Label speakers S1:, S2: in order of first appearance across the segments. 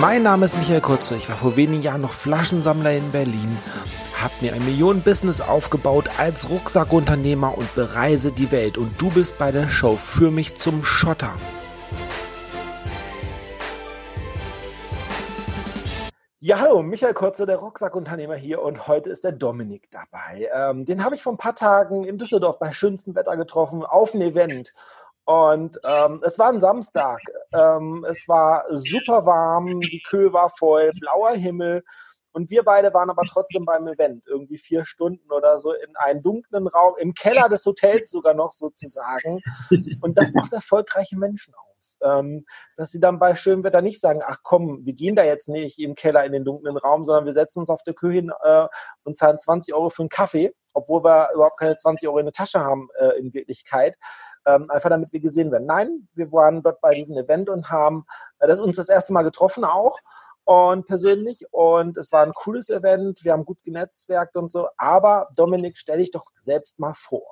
S1: Mein Name ist Michael Kurze. Ich war vor wenigen Jahren noch Flaschensammler in Berlin, habe mir ein Millionen-Business aufgebaut als Rucksackunternehmer und bereise die Welt. Und du bist bei der Show für mich zum Schotter. Ja, hallo, Michael Kurze, der Rucksackunternehmer hier und heute ist der Dominik dabei. Ähm, den habe ich vor ein paar Tagen in Düsseldorf bei schönstem Wetter getroffen auf einem Event. Und ähm, es war ein Samstag. Ähm, es war super warm, die Kühe war voll, blauer Himmel. Und wir beide waren aber trotzdem beim Event, irgendwie vier Stunden oder so in einem dunklen Raum, im Keller des Hotels sogar noch sozusagen. Und das macht erfolgreiche Menschen aus. Ähm, dass sie dann bei schönem Wetter nicht sagen, ach komm, wir gehen da jetzt nicht im Keller in den dunklen Raum, sondern wir setzen uns auf der Kühe hin äh, und zahlen 20 Euro für einen Kaffee obwohl wir überhaupt keine 20 Euro in der Tasche haben äh, in Wirklichkeit, ähm, einfach damit wir gesehen werden. Nein, wir waren dort bei diesem Event und haben äh, das uns das erste Mal getroffen auch und persönlich und es war ein cooles Event, wir haben gut genetzwerkt und so, aber Dominik, stell dich doch selbst mal vor.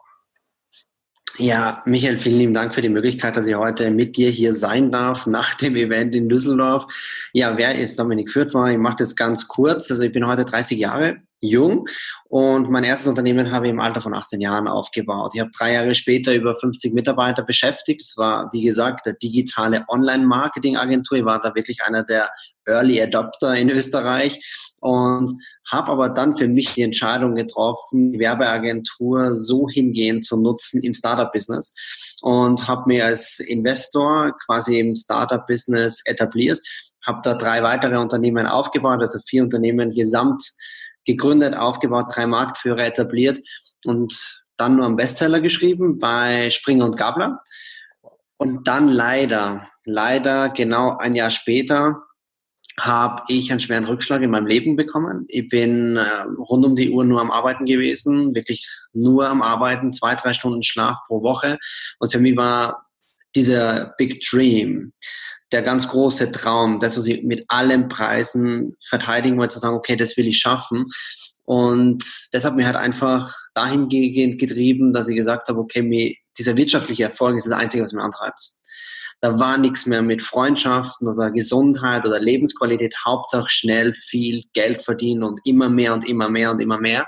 S2: Ja, Michael, vielen lieben Dank für die Möglichkeit, dass ich heute mit dir hier sein darf nach dem Event in Düsseldorf. Ja, wer ist Dominik Fürthmer? Ich mache das ganz kurz. Also ich bin heute 30 Jahre jung und mein erstes Unternehmen habe ich im Alter von 18 Jahren aufgebaut. Ich habe drei Jahre später über 50 Mitarbeiter beschäftigt. Es war, wie gesagt, eine digitale Online-Marketing-Agentur. Ich war da wirklich einer der Early Adopter in Österreich und habe aber dann für mich die Entscheidung getroffen, die Werbeagentur so hingehend zu nutzen im Startup-Business und habe mir als Investor quasi im Startup-Business etabliert, habe da drei weitere Unternehmen aufgebaut, also vier Unternehmen gesamt gegründet, aufgebaut, drei Marktführer etabliert und dann nur einen Bestseller geschrieben bei Springer und Gabler. Und dann leider, leider genau ein Jahr später habe ich einen schweren Rückschlag in meinem Leben bekommen. Ich bin äh, rund um die Uhr nur am Arbeiten gewesen, wirklich nur am Arbeiten, zwei, drei Stunden Schlaf pro Woche. Und für mich war dieser Big Dream, der ganz große Traum, das, was ich mit allen Preisen verteidigen wollte, zu sagen, okay, das will ich schaffen. Und das hat mir halt einfach dahingehend getrieben, dass ich gesagt habe, okay, mir, dieser wirtschaftliche Erfolg ist das Einzige, was mir antreibt. Da war nichts mehr mit Freundschaften oder Gesundheit oder Lebensqualität. Hauptsache schnell viel Geld verdienen und immer mehr und immer mehr und immer mehr.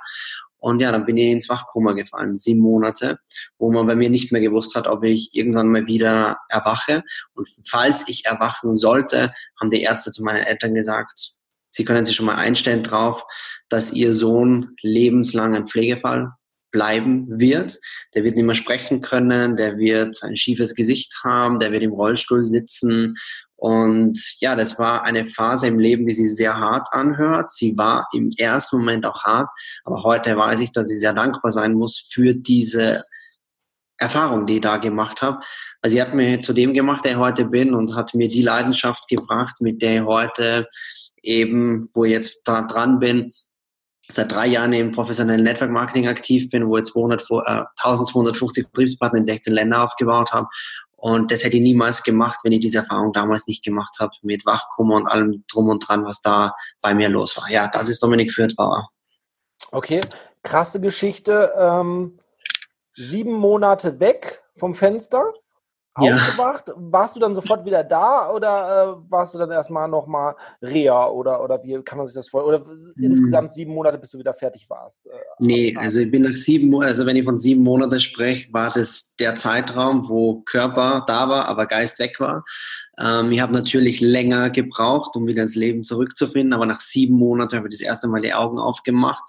S2: Und ja, dann bin ich ins Wachkoma gefallen, sieben Monate, wo man bei mir nicht mehr gewusst hat, ob ich irgendwann mal wieder erwache. Und falls ich erwachen sollte, haben die Ärzte zu meinen Eltern gesagt, sie können sich schon mal einstellen drauf, dass ihr Sohn lebenslang ein Pflegefall bleiben wird. Der wird nicht mehr sprechen können, der wird ein schiefes Gesicht haben, der wird im Rollstuhl sitzen. Und ja, das war eine Phase im Leben, die sich sehr hart anhört. Sie war im ersten Moment auch hart, aber heute weiß ich, dass ich sehr dankbar sein muss für diese Erfahrung, die ich da gemacht habe. Also sie hat mir zu dem gemacht, der ich heute bin und hat mir die Leidenschaft gebracht, mit der ich heute eben, wo ich jetzt da dran bin, seit drei Jahren im professionellen Network Marketing aktiv bin, wo ich 200, äh, 1250 Vertriebspartner in 16 Ländern aufgebaut habe. Und das hätte ich niemals gemacht, wenn ich diese Erfahrung damals nicht gemacht habe mit Wachkummer und allem drum und dran, was da bei mir los war. Ja, das ist Dominik Fürthbauer.
S1: Okay, krasse Geschichte. Ähm, sieben Monate weg vom Fenster aufgewacht. Ja. Warst du dann sofort wieder da oder äh, warst du dann erstmal nochmal Reha oder, oder wie kann man sich das vorstellen? Oder hm. insgesamt sieben Monate, bis du wieder fertig warst? Äh,
S2: nee, also ich bin nach sieben Monaten, also wenn ich von sieben Monaten spreche, war das der Zeitraum, wo Körper da war, aber Geist weg war. Ähm, ich habe natürlich länger gebraucht, um wieder ins Leben zurückzufinden, aber nach sieben Monaten habe ich das erste Mal die Augen aufgemacht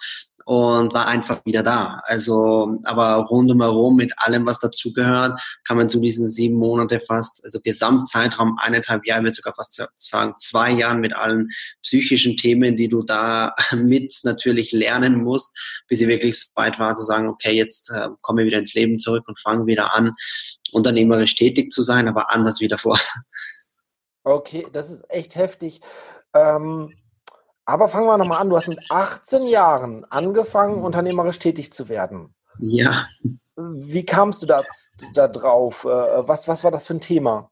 S2: und war einfach wieder da. Also, aber rundum mit allem, was dazugehört, kann man zu diesen sieben Monate fast, also Gesamtzeitraum eineinhalb Jahre, wird sogar fast sagen zwei Jahren mit allen psychischen Themen, die du da mit natürlich lernen musst, bis ich wirklich so weit war zu sagen, okay, jetzt äh, komme ich wieder ins Leben zurück und fange wieder an, unternehmerisch tätig zu sein, aber anders wie davor.
S1: Okay, das ist echt heftig. Ähm aber fangen wir nochmal an. Du hast mit 18 Jahren angefangen, unternehmerisch tätig zu werden.
S2: Ja.
S1: Wie kamst du da, da drauf? Äh, was, was war das für ein Thema?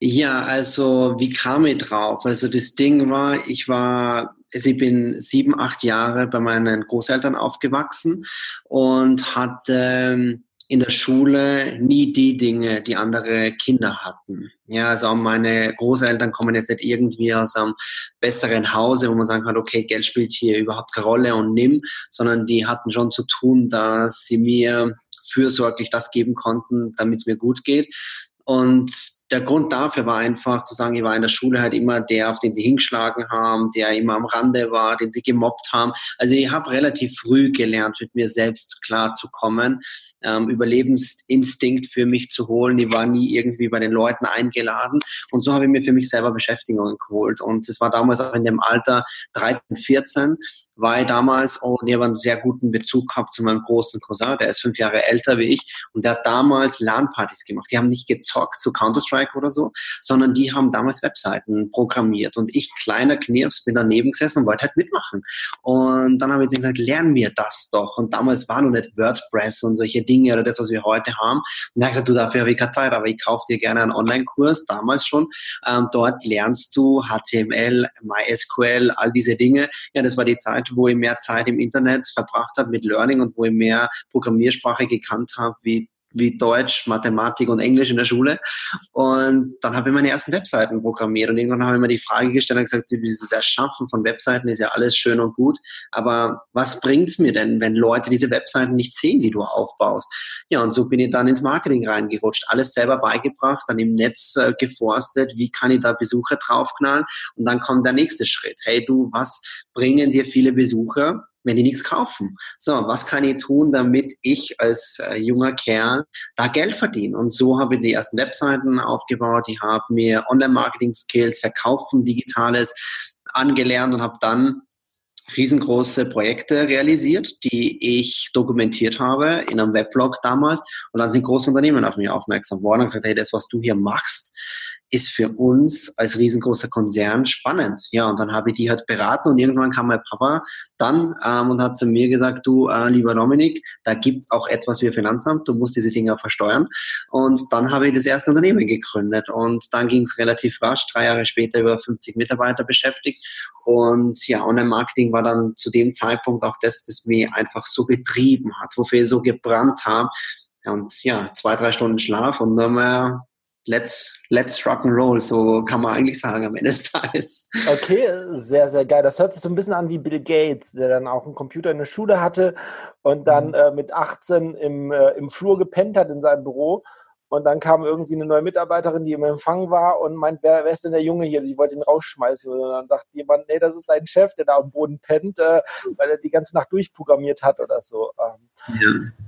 S2: Ja, also wie kam ich drauf? Also das Ding war, ich war, also ich bin sieben, acht Jahre bei meinen Großeltern aufgewachsen und hatte in der Schule nie die Dinge, die andere Kinder hatten. Ja, also meine Großeltern kommen jetzt nicht irgendwie aus einem besseren Hause, wo man sagen kann, okay, Geld spielt hier überhaupt keine Rolle und nimm, sondern die hatten schon zu tun, dass sie mir fürsorglich das geben konnten, damit es mir gut geht. Und der Grund dafür war einfach zu sagen, ich war in der Schule halt immer der, auf den sie hingeschlagen haben, der immer am Rande war, den sie gemobbt haben. Also ich habe relativ früh gelernt, mit mir selbst klarzukommen ähm, Überlebensinstinkt für mich zu holen. Ich war nie irgendwie bei den Leuten eingeladen. Und so habe ich mir für mich selber Beschäftigung geholt. Und das war damals auch in dem Alter 13, 14 war ich damals und ich habe einen sehr guten Bezug gehabt zu meinem großen Cousin, der ist fünf Jahre älter wie ich und der hat damals LAN-Partys gemacht. Die haben nicht gezockt zu Counter-Strike oder so, sondern die haben damals Webseiten programmiert und ich, kleiner Knirps, bin daneben gesessen und wollte halt mitmachen. Und dann habe ich gesagt, lern mir das doch. Und damals war noch nicht WordPress und solche Dinge oder das, was wir heute haben. Und dann habe ich gesagt, du, dafür habe ich keine Zeit, aber ich kaufe dir gerne einen Online-Kurs, damals schon. Ähm, dort lernst du HTML, MySQL, all diese Dinge. Ja, das war die Zeit, wo ich mehr Zeit im Internet verbracht habe mit Learning und wo ich mehr Programmiersprache gekannt habe wie wie Deutsch, Mathematik und Englisch in der Schule. Und dann habe ich meine ersten Webseiten programmiert. Und irgendwann habe ich mir die Frage gestellt und gesagt, dieses Erschaffen von Webseiten ist ja alles schön und gut. Aber was bringt es mir denn, wenn Leute diese Webseiten nicht sehen, die du aufbaust? Ja, und so bin ich dann ins Marketing reingerutscht. Alles selber beigebracht, dann im Netz äh, geforstet. Wie kann ich da Besucher draufknallen? Und dann kommt der nächste Schritt. Hey, du, was bringen dir viele Besucher? Wenn die nichts kaufen. So, was kann ich tun, damit ich als äh, junger Kerl da Geld verdiene? Und so habe ich die ersten Webseiten aufgebaut. Ich habe mir Online-Marketing-Skills, Verkaufen, Digitales angelernt und habe dann riesengroße Projekte realisiert, die ich dokumentiert habe in einem Weblog damals. Und dann sind große Unternehmen auf mich aufmerksam worden und gesagt, hey, das, was du hier machst, ist für uns als riesengroßer Konzern spannend. Ja, und dann habe ich die halt beraten und irgendwann kam mein Papa dann ähm, und hat zu mir gesagt, du, äh, lieber Dominik, da gibt's auch etwas wie Finanzamt, du musst diese Dinge versteuern. Und dann habe ich das erste Unternehmen gegründet und dann ging es relativ rasch, drei Jahre später über 50 Mitarbeiter beschäftigt. Und ja, Online-Marketing war dann zu dem Zeitpunkt auch das, das mich einfach so getrieben hat, wofür ich so gebrannt habe. Und ja, zwei, drei Stunden Schlaf und dann mal let's, let's rock and roll, so kann man eigentlich sagen am Ende des Tages.
S1: Okay, sehr, sehr geil. Das hört sich so ein bisschen an wie Bill Gates, der dann auch einen Computer in der Schule hatte und dann mhm. äh, mit 18 im, äh, im Flur gepennt hat in seinem Büro. Und dann kam irgendwie eine neue Mitarbeiterin, die im Empfang war und meint, wer, wer ist denn der Junge hier? Die wollte ihn rausschmeißen. Und dann sagt jemand, nee, das ist dein Chef, der da am Boden pennt, äh, weil er die ganze Nacht durchprogrammiert hat oder so. Ähm, ja.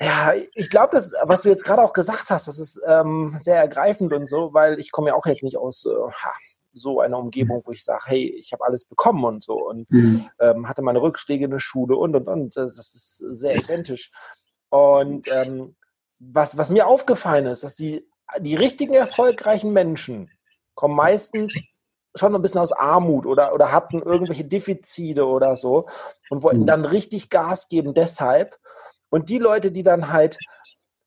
S1: Ja, ich glaube, das, was du jetzt gerade auch gesagt hast, das ist ähm, sehr ergreifend und so, weil ich komme ja auch jetzt nicht aus äh, so einer Umgebung, wo ich sage, hey, ich habe alles bekommen und so und mhm. ähm, hatte meine Rückschläge in der Schule und und und. Das ist sehr identisch. Und ähm, was, was mir aufgefallen ist, dass die, die richtigen erfolgreichen Menschen kommen meistens schon ein bisschen aus Armut oder, oder hatten irgendwelche Defizite oder so und wollten mhm. dann richtig Gas geben deshalb und die Leute, die dann halt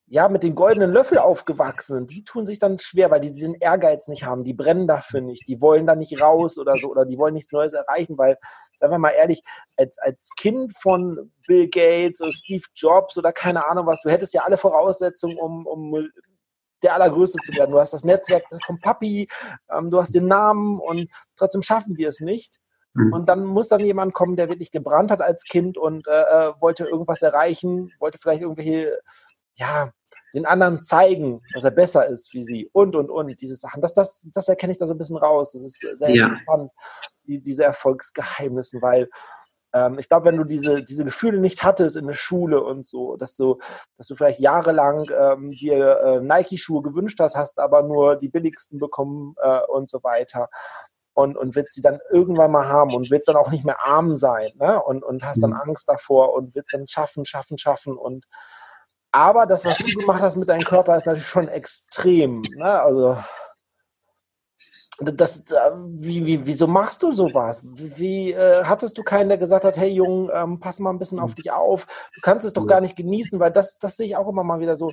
S1: ja mit den goldenen Löffel aufgewachsen sind, die tun sich dann schwer, weil die diesen Ehrgeiz nicht haben, die brennen dafür nicht, die wollen da nicht raus oder so oder die wollen nichts Neues erreichen, weil, sagen wir mal ehrlich, als, als Kind von Bill Gates oder Steve Jobs oder keine Ahnung was, du hättest ja alle Voraussetzungen, um, um der Allergrößte zu werden. Du hast das Netzwerk vom Papi, ähm, du hast den Namen und trotzdem schaffen die es nicht. Mhm. Und dann muss dann jemand kommen, der wirklich gebrannt hat als Kind und äh, äh, wollte irgendwas erreichen, wollte vielleicht irgendwelche, ja, den anderen zeigen, dass er besser ist wie sie und, und, und, diese Sachen. Das, das, das erkenne ich da so ein bisschen raus. Das ist sehr ja. interessant, die, diese Erfolgsgeheimnissen, weil ähm, ich glaube, wenn du diese, diese Gefühle nicht hattest in der Schule und so, dass du, dass du vielleicht jahrelang ähm, dir äh, Nike-Schuhe gewünscht hast, hast aber nur die billigsten bekommen äh, und so weiter, und, und willst sie dann irgendwann mal haben und willst dann auch nicht mehr arm sein ne? und, und hast dann mhm. Angst davor und willst dann schaffen, schaffen, schaffen und aber das, was du gemacht hast mit deinem Körper, ist natürlich schon extrem. Ne? Also das, wie, wie, wieso machst du sowas? Wie, wie äh, hattest du keinen, der gesagt hat, hey Jung, ähm, pass mal ein bisschen auf mhm. dich auf. Du kannst es doch gar nicht genießen, weil das, das sehe ich auch immer mal wieder so.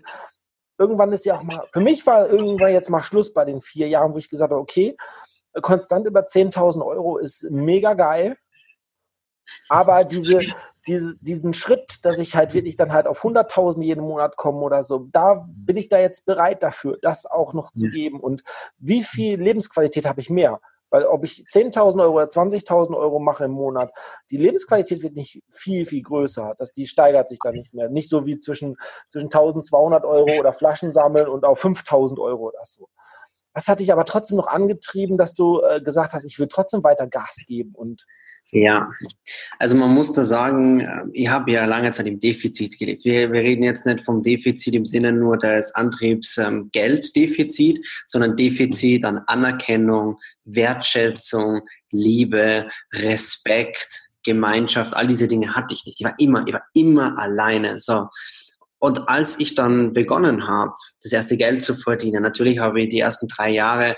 S1: Irgendwann ist ja auch mal, für mich war irgendwann jetzt mal Schluss bei den vier Jahren, wo ich gesagt habe, okay, konstant über 10.000 Euro ist mega geil. Aber diese, diese, diesen Schritt, dass ich halt wirklich dann halt auf 100.000 jeden Monat komme oder so, da bin ich da jetzt bereit dafür, das auch noch zu geben. Und wie viel Lebensqualität habe ich mehr? Weil ob ich 10.000 Euro oder 20.000 Euro mache im Monat, die Lebensqualität wird nicht viel, viel größer. Das, die steigert sich dann nicht mehr. Nicht so wie zwischen, zwischen 1.200 Euro oder Flaschen sammeln und auf 5.000 Euro oder so. Was hat dich aber trotzdem noch angetrieben, dass du äh, gesagt hast, ich will trotzdem weiter Gas geben und
S2: ja, also man muss da sagen, äh, ich habe ja lange Zeit im Defizit gelebt. Wir, wir reden jetzt nicht vom Defizit im Sinne nur des Antriebs ähm, sondern Defizit an Anerkennung, Wertschätzung, Liebe, Respekt, Gemeinschaft, all diese Dinge hatte ich nicht. Ich war immer, ich war immer alleine. So. Und als ich dann begonnen habe, das erste Geld zu verdienen, natürlich habe ich die ersten drei Jahre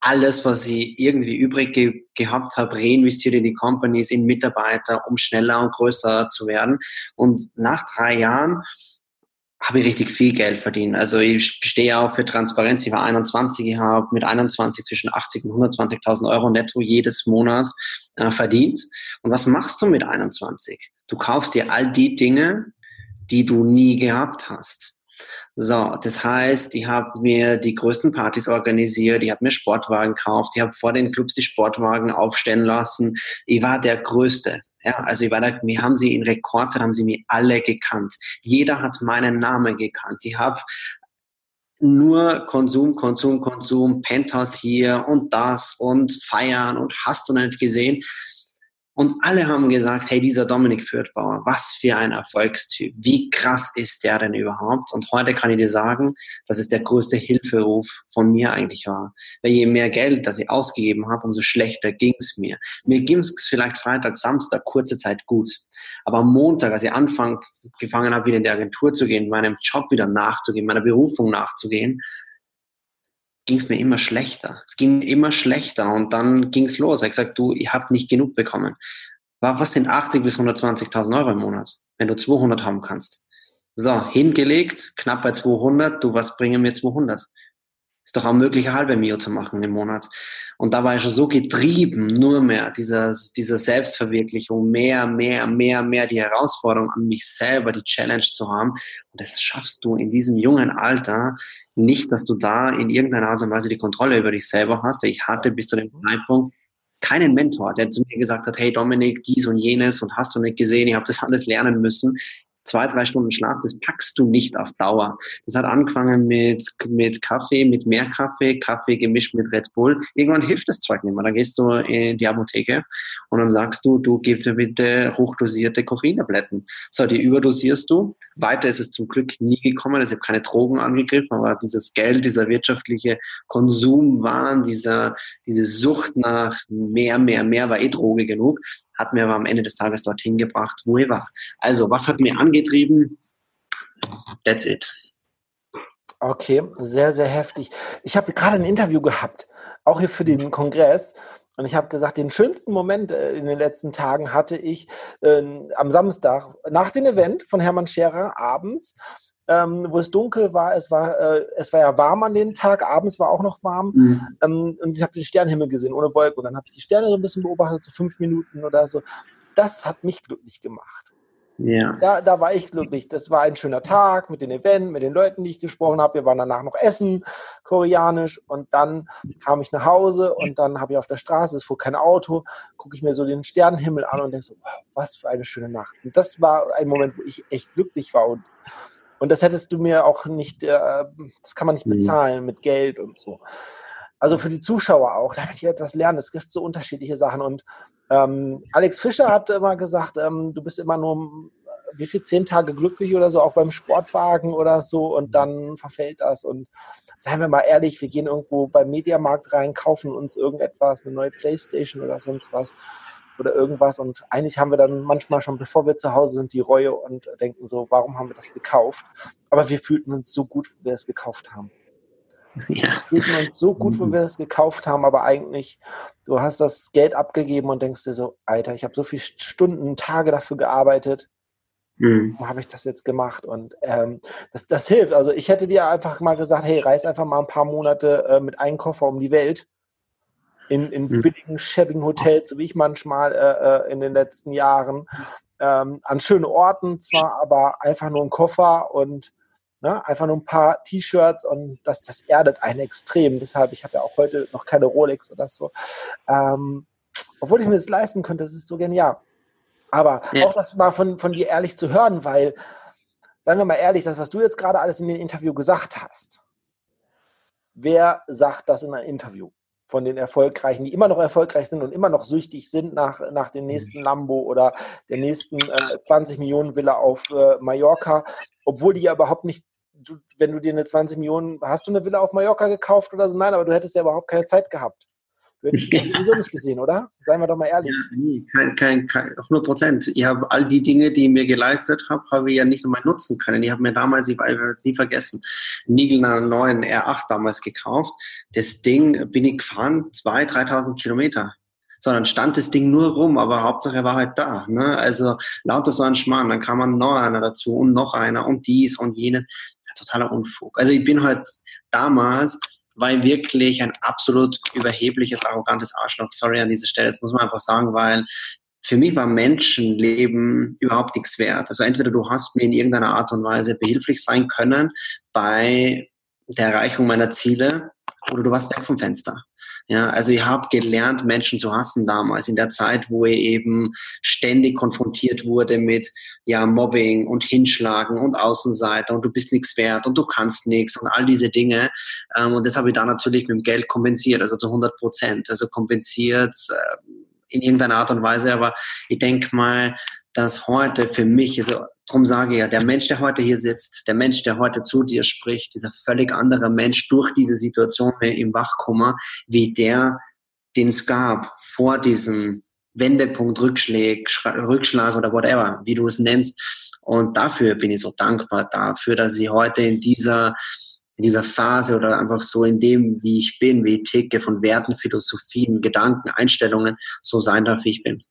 S2: alles, was ich irgendwie übrig ge gehabt habe, reinvestiert in die Companies, in Mitarbeiter, um schneller und größer zu werden. Und nach drei Jahren habe ich richtig viel Geld verdient. Also ich stehe auch für Transparenz. Ich war 21, ich habe mit 21 zwischen 80 und 120.000 Euro netto jedes Monat äh, verdient. Und was machst du mit 21? Du kaufst dir all die Dinge, die du nie gehabt hast. So, das heißt, ich habe mir die größten Partys organisiert, ich habe mir Sportwagen gekauft, ich habe vor den Clubs die Sportwagen aufstellen lassen. Ich war der Größte. Ja, also ich war da, mir haben sie in Rekordzeit haben sie mich alle gekannt. Jeder hat meinen Namen gekannt. Ich habe nur Konsum, Konsum, Konsum, Penthouse hier und das und feiern und hast du nicht gesehen. Und alle haben gesagt, hey, dieser Dominik Fürthbauer, was für ein Erfolgstyp. Wie krass ist der denn überhaupt? Und heute kann ich dir sagen, dass es der größte Hilferuf von mir eigentlich war. Weil je mehr Geld, das ich ausgegeben habe, umso schlechter ging es mir. Mir ging es vielleicht Freitag, Samstag, kurze Zeit gut. Aber am Montag, als ich anfangen, gefangen habe, wieder in die Agentur zu gehen, meinem Job wieder nachzugehen, meiner Berufung nachzugehen, ging es mir immer schlechter. Es ging immer schlechter und dann ging es los. Er hat gesagt, du, ich habe nicht genug bekommen. Was sind 80 bis 120.000 Euro im Monat, wenn du 200 haben kannst? So, hingelegt, knapp bei 200, du, was bringen mir 200? Ist doch auch möglich, halbe Mio zu machen im Monat. Und da war ich schon so getrieben, nur mehr, dieser, dieser Selbstverwirklichung, mehr, mehr, mehr, mehr die Herausforderung an mich selber, die Challenge zu haben. Und das schaffst du in diesem jungen Alter nicht, dass du da in irgendeiner Art und Weise die Kontrolle über dich selber hast. Ich hatte bis zu dem Zeitpunkt keinen Mentor, der zu mir gesagt hat, hey Dominik, dies und jenes und hast du nicht gesehen, ich habe das alles lernen müssen zwei, drei Stunden Schlaf, das packst du nicht auf Dauer. Das hat angefangen mit, mit Kaffee, mit mehr Kaffee, Kaffee gemischt mit Red Bull. Irgendwann hilft das Zeug nicht mehr. Dann gehst du in die Apotheke und dann sagst du, du gibst mir bitte hochdosierte Koffeintabletten. So, die überdosierst du. Weiter ist es zum Glück nie gekommen. Ich habe keine Drogen angegriffen, aber dieses Geld, dieser wirtschaftliche Konsumwahn, dieser, diese Sucht nach mehr, mehr, mehr war eh Droge genug hat mir aber am Ende des Tages dorthin gebracht, wo ich war. Also, was hat mir angetrieben? That's it.
S1: Okay, sehr, sehr heftig. Ich habe gerade ein Interview gehabt, auch hier für den Kongress. Und ich habe gesagt, den schönsten Moment äh, in den letzten Tagen hatte ich äh, am Samstag nach dem Event von Hermann Scherer abends ähm, wo es dunkel war. Es war, äh, es war ja warm an dem Tag, abends war auch noch warm. Mhm. Ähm, und ich habe den Sternenhimmel gesehen, ohne Wolken. Und dann habe ich die Sterne so ein bisschen beobachtet, so fünf Minuten oder so. Das hat mich glücklich gemacht. Ja. Da, da war ich glücklich. Das war ein schöner Tag mit den Event, mit den Leuten, die ich gesprochen habe. Wir waren danach noch essen, koreanisch. Und dann kam ich nach Hause und dann habe ich auf der Straße, es fuhr kein Auto, gucke ich mir so den Sternenhimmel an und denke so, wow, was für eine schöne Nacht. Und das war ein Moment, wo ich echt glücklich war. Und und das hättest du mir auch nicht, äh, das kann man nicht bezahlen mit Geld und so. Also für die Zuschauer auch, damit ich etwas lernen. Es gibt so unterschiedliche Sachen. Und ähm, Alex Fischer hat immer gesagt, ähm, du bist immer nur wie viel, zehn Tage glücklich oder so, auch beim Sportwagen oder so und dann verfällt das. Und seien wir mal ehrlich, wir gehen irgendwo beim Mediamarkt rein, kaufen uns irgendetwas, eine neue Playstation oder sonst was oder irgendwas. Und eigentlich haben wir dann manchmal schon, bevor wir zu Hause sind, die Reue und denken so, warum haben wir das gekauft? Aber wir fühlten uns so gut, wo wir es gekauft haben. Ja. Wir fühlten uns so gut, wo wir es gekauft haben, aber eigentlich, du hast das Geld abgegeben und denkst dir so, Alter, ich habe so viele Stunden, Tage dafür gearbeitet. Mhm. Warum habe ich das jetzt gemacht? Und ähm, das, das hilft. Also ich hätte dir einfach mal gesagt, hey, reis einfach mal ein paar Monate äh, mit einem Koffer um die Welt in, in mhm. billigen, schäbigen Hotels, so wie ich manchmal äh, äh, in den letzten Jahren. ähm, an schönen Orten zwar, aber einfach nur ein Koffer und ne, einfach nur ein paar T-Shirts und das, das erdet einen extrem. Deshalb, ich habe ja auch heute noch keine Rolex oder so. Ähm, obwohl ich mir das leisten könnte, das ist so genial. Aber ja. auch das mal von, von dir ehrlich zu hören, weil, seien wir mal ehrlich, das, was du jetzt gerade alles in dem Interview gesagt hast, wer sagt das in einem Interview? Von den Erfolgreichen, die immer noch erfolgreich sind und immer noch süchtig sind nach, nach dem nächsten Lambo oder der nächsten äh, 20 Millionen Villa auf äh, Mallorca, obwohl die ja überhaupt nicht Du, wenn du dir eine 20 Millionen, hast du eine Villa auf Mallorca gekauft oder so? Nein, aber du hättest ja überhaupt keine Zeit gehabt. Du hättest sie sowieso nicht gesehen, oder? Seien wir doch mal ehrlich.
S2: Ja, nee, kein, kein, kein, 100 Prozent. Ich habe all die Dinge, die ich mir geleistet habe, habe ich ja nicht einmal nutzen können. Ich habe mir damals, ich werde es nie vergessen, Nigel neuen R8 damals gekauft. Das Ding bin ich gefahren, 2.000, 3.000 Kilometer sondern stand das Ding nur rum, aber Hauptsache er war halt da. Ne? Also lauter so ein Schmarrn, dann kam man noch einer dazu und noch einer und dies und jenes. Totaler Unfug. Also ich bin halt damals war wirklich ein absolut überhebliches, arrogantes Arschloch. Sorry an dieser Stelle, das muss man einfach sagen, weil für mich war Menschenleben überhaupt nichts wert. Also entweder du hast mir in irgendeiner Art und Weise behilflich sein können bei der Erreichung meiner Ziele oder du warst weg vom Fenster. Ja, also ich habe gelernt, Menschen zu hassen damals, in der Zeit, wo ich eben ständig konfrontiert wurde mit ja, Mobbing und Hinschlagen und Außenseiter und du bist nichts wert und du kannst nichts und all diese Dinge. Ähm, und das habe ich dann natürlich mit dem Geld kompensiert, also zu 100 Prozent. Also kompensiert äh, in irgendeiner Art und Weise, aber ich denke mal, dass heute für mich, also darum sage ich ja, der Mensch, der heute hier sitzt, der Mensch, der heute zu dir spricht, dieser völlig andere Mensch durch diese Situation im Wachkummer, wie der, den es gab vor diesem Wendepunkt, Rückschlag, Rückschlag oder whatever, wie du es nennst. Und dafür bin ich so dankbar dafür, dass ich heute in dieser in dieser Phase oder einfach so in dem, wie ich bin, wie ich ticke, von Werten, Philosophien, Gedanken, Einstellungen, so sein darf, wie ich bin.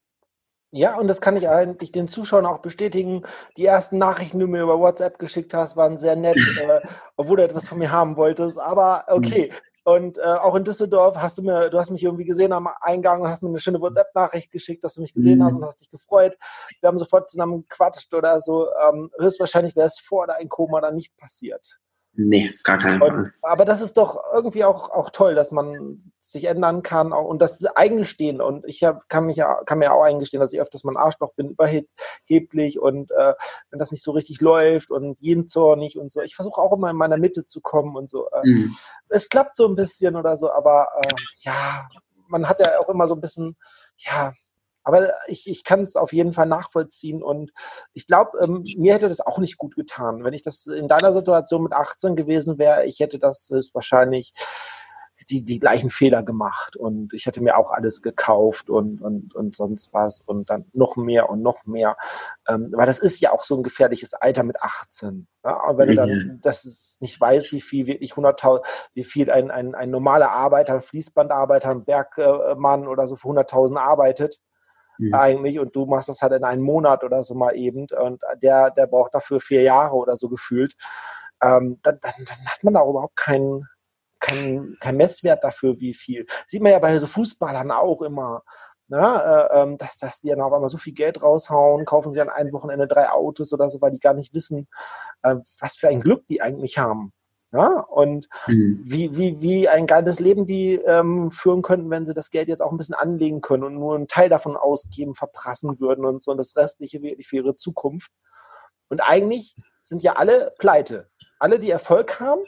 S1: Ja, und das kann ich eigentlich den Zuschauern auch bestätigen. Die ersten Nachrichten, die du mir über WhatsApp geschickt hast, waren sehr nett, äh, obwohl du etwas von mir haben wolltest. Aber okay. Mhm. Und äh, auch in Düsseldorf hast du mir, du hast mich irgendwie gesehen am Eingang und hast mir eine schöne WhatsApp-Nachricht geschickt, dass du mich gesehen hast und hast dich gefreut. Wir haben sofort zusammen gequatscht oder so. Ähm, höchstwahrscheinlich wäre es vor deinem Koma dann nicht passiert.
S2: Nee, gar keinen Fall.
S1: Aber das ist doch irgendwie auch, auch toll, dass man sich ändern kann und das Eingestehen. Und ich hab, kann, mich ja, kann mir auch eingestehen, dass ich öfters mal ein Arschloch bin, überheblich und äh, wenn das nicht so richtig läuft und jeden zornig und so. Ich versuche auch immer in meiner Mitte zu kommen und so. Äh, mhm. Es klappt so ein bisschen oder so, aber äh, ja, man hat ja auch immer so ein bisschen, ja, aber ich, ich kann es auf jeden Fall nachvollziehen und ich glaube, ähm, mir hätte das auch nicht gut getan. Wenn ich das in deiner Situation mit 18 gewesen wäre, ich hätte das wahrscheinlich die, die gleichen Fehler gemacht und ich hätte mir auch alles gekauft und, und, und sonst was und dann noch mehr und noch mehr. Ähm, weil das ist ja auch so ein gefährliches Alter mit 18. Ja? Und wenn mhm. du dann das nicht weißt, wie viel wirklich 100.000, wie viel ein, ein, ein normaler Arbeiter, ein Fließbandarbeiter, ein Bergmann oder so für 100.000 arbeitet, mhm. eigentlich und du machst das halt in einem Monat oder so mal eben und der, der braucht dafür vier Jahre oder so gefühlt, ähm, dann, dann, dann hat man auch überhaupt keinen kein, kein Messwert dafür, wie viel. Sieht man ja bei so Fußballern auch immer. Ne, äh, ähm, dass, dass die dann auf einmal so viel Geld raushauen, kaufen sie an einem Wochenende drei Autos oder so, weil die gar nicht wissen, äh, was für ein Glück die eigentlich haben. Ja? Und mhm. wie, wie, wie ein geiles Leben die ähm, führen könnten, wenn sie das Geld jetzt auch ein bisschen anlegen können und nur einen Teil davon ausgeben, verprassen würden und so und das Restliche wirklich für ihre Zukunft. Und eigentlich sind ja alle pleite. Alle, die Erfolg haben,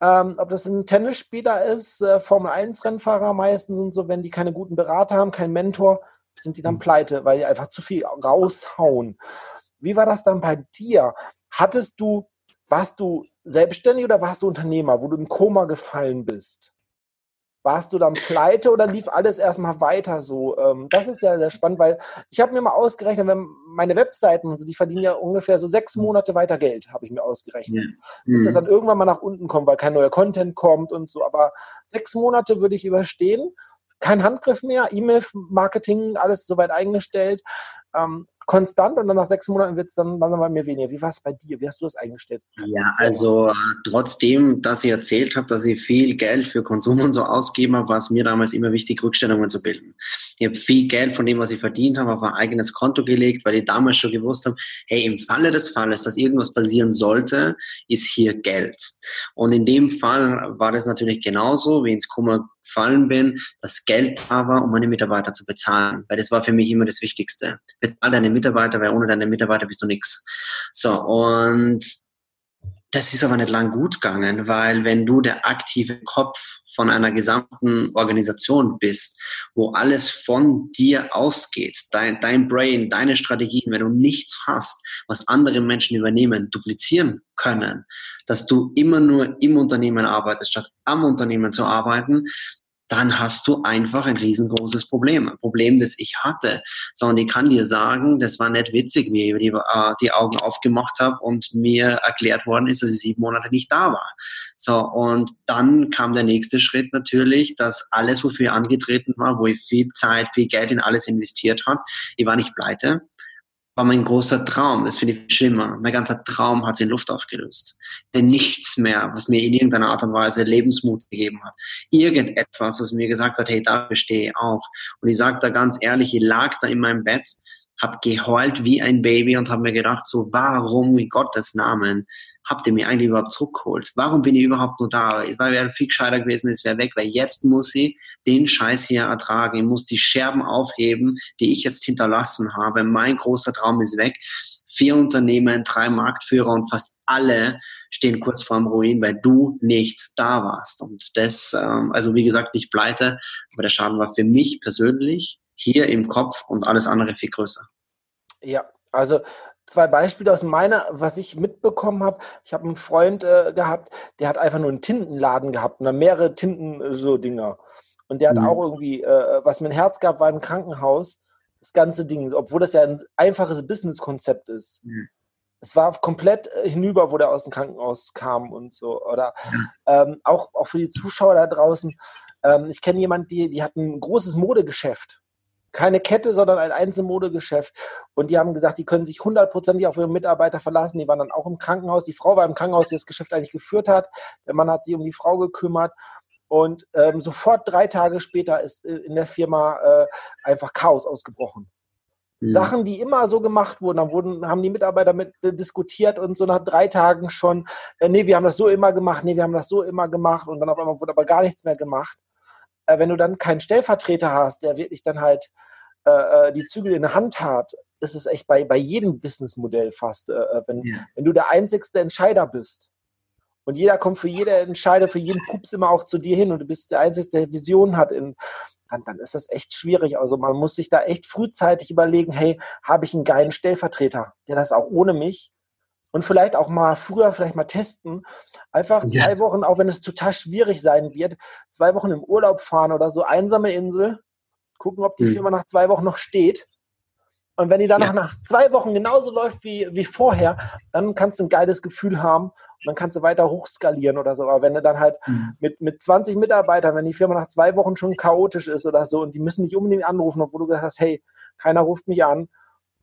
S1: ähm, ob das ein Tennisspieler ist, äh, Formel-1-Rennfahrer meistens und so, wenn die keine guten Berater haben, keinen Mentor, sind die dann mhm. pleite, weil die einfach zu viel raushauen. Wie war das dann bei dir? Hattest du, warst du selbstständig oder warst du Unternehmer, wo du im Koma gefallen bist? Warst du dann pleite oder lief alles erstmal weiter so? Ähm, das ist ja sehr spannend, weil ich habe mir mal ausgerechnet, wenn meine Webseiten und so, die verdienen ja ungefähr so sechs Monate weiter Geld, habe ich mir ausgerechnet. Bis das mhm. dann irgendwann mal nach unten kommt, weil kein neuer Content kommt und so. Aber sechs Monate würde ich überstehen kein Handgriff mehr, E-Mail-Marketing, alles soweit eingestellt. Konstant und dann nach sechs Monaten wird es dann, dann bei mir weniger. Wie war es bei dir? Wie hast du das eingestellt?
S2: Ja, also trotzdem, dass ich erzählt habe, dass ich viel Geld für Konsum und so ausgeben habe, war es mir damals immer wichtig, Rückstellungen zu bilden. Ich habe viel Geld von dem, was ich verdient habe, auf ein eigenes Konto gelegt, weil ich damals schon gewusst habe, hey, im Falle des Falles, dass irgendwas passieren sollte, ist hier Geld. Und in dem Fall war das natürlich genauso, wie ins Kummer gefallen bin, dass Geld da war, um meine Mitarbeiter zu bezahlen. Weil das war für mich immer das Wichtigste. Bezahl deine Mitarbeiter, weil ohne deine Mitarbeiter bist du nix. So, und das ist aber nicht lang gut gegangen, weil wenn du der aktive Kopf von einer gesamten Organisation bist, wo alles von dir ausgeht, dein, dein Brain, deine Strategien, wenn du nichts hast, was andere Menschen übernehmen, duplizieren können, dass du immer nur im Unternehmen arbeitest, statt am Unternehmen zu arbeiten, dann hast du einfach ein riesengroßes Problem. Ein Problem, das ich hatte. So, und ich kann dir sagen, das war nicht witzig, wie ich die, äh, die Augen aufgemacht habe und mir erklärt worden ist, dass ich sieben Monate nicht da war. So, und dann kam der nächste Schritt natürlich, dass alles, wofür ich angetreten war, wo ich viel Zeit, viel Geld in alles investiert habe, ich war nicht pleite, war mein großer Traum. Das finde ich schlimmer. Mein ganzer Traum hat sich in Luft aufgelöst. Denn nichts mehr, was mir in irgendeiner Art und Weise Lebensmut gegeben hat. Irgendetwas, was mir gesagt hat, hey, da stehe ich auf. Und ich sage da ganz ehrlich, ich lag da in meinem Bett, habe geheult wie ein Baby und habe mir gedacht, so, warum in Gottes Namen habt ihr mich eigentlich überhaupt zurückgeholt? Warum bin ich überhaupt nur da? Weil wäre viel gescheiter gewesen, es wäre weg, weil jetzt muss ich den Scheiß hier ertragen. Ich muss die Scherben aufheben, die ich jetzt hinterlassen habe. Mein großer Traum ist weg. Vier Unternehmen, drei Marktführer und fast alle stehen kurz vorm Ruin, weil du nicht da warst. Und das, ähm, also wie gesagt, nicht pleite, aber der Schaden war für mich persönlich hier im Kopf und alles andere viel größer.
S1: Ja, also zwei Beispiele aus meiner, was ich mitbekommen habe. Ich habe einen Freund äh, gehabt, der hat einfach nur einen Tintenladen gehabt und dann mehrere Tinten äh, so Dinger. Und der hat mhm. auch irgendwie, äh, was mir ein Herz gab, war im Krankenhaus. Das ganze Ding, obwohl das ja ein einfaches Businesskonzept ist. Mhm. Es war komplett äh, hinüber, wo der aus dem Krankenhaus kam und so. Oder ähm, auch, auch für die Zuschauer da draußen. Ähm, ich kenne jemanden, die, die hat ein großes Modegeschäft keine Kette, sondern ein Einzelmodegeschäft. Und die haben gesagt, die können sich hundertprozentig auf ihre Mitarbeiter verlassen. Die waren dann auch im Krankenhaus. Die Frau war im Krankenhaus, die das Geschäft eigentlich geführt hat. Der Mann hat sich um die Frau gekümmert. Und ähm, sofort drei Tage später ist äh, in der Firma äh, einfach Chaos ausgebrochen. Mhm. Sachen, die immer so gemacht wurden, dann wurden, haben die Mitarbeiter mit äh, diskutiert und so nach drei Tagen schon, äh, nee, wir haben das so immer gemacht, nee, wir haben das so immer gemacht und dann auf einmal wurde aber gar nichts mehr gemacht äh, wenn du dann keinen Stellvertreter hast, der wirklich dann halt äh, äh, die Zügel in der Hand hat, ist es echt bei, bei jedem Businessmodell fast, äh, äh, wenn, ja. wenn du der einzigste Entscheider bist. Und jeder kommt für jede Entscheider, für jeden Pups immer auch zu dir hin und du bist der Einzige, der Vision hat, in, dann, dann ist das echt schwierig. Also man muss sich da echt frühzeitig überlegen, hey, habe ich einen geilen Stellvertreter, der das auch ohne mich und vielleicht auch mal früher vielleicht mal testen. Einfach ja. zwei Wochen, auch wenn es total schwierig sein wird, zwei Wochen im Urlaub fahren oder so, einsame Insel, gucken, ob die mhm. Firma nach zwei Wochen noch steht. Und wenn die dann ja. nach zwei Wochen genauso läuft wie, wie vorher, dann kannst du ein geiles Gefühl haben und dann kannst du weiter hochskalieren oder so. Aber wenn du dann halt mhm. mit, mit 20 Mitarbeitern, wenn die Firma nach zwei Wochen schon chaotisch ist oder so und die müssen nicht unbedingt anrufen, obwohl du gesagt hast, hey, keiner ruft mich an,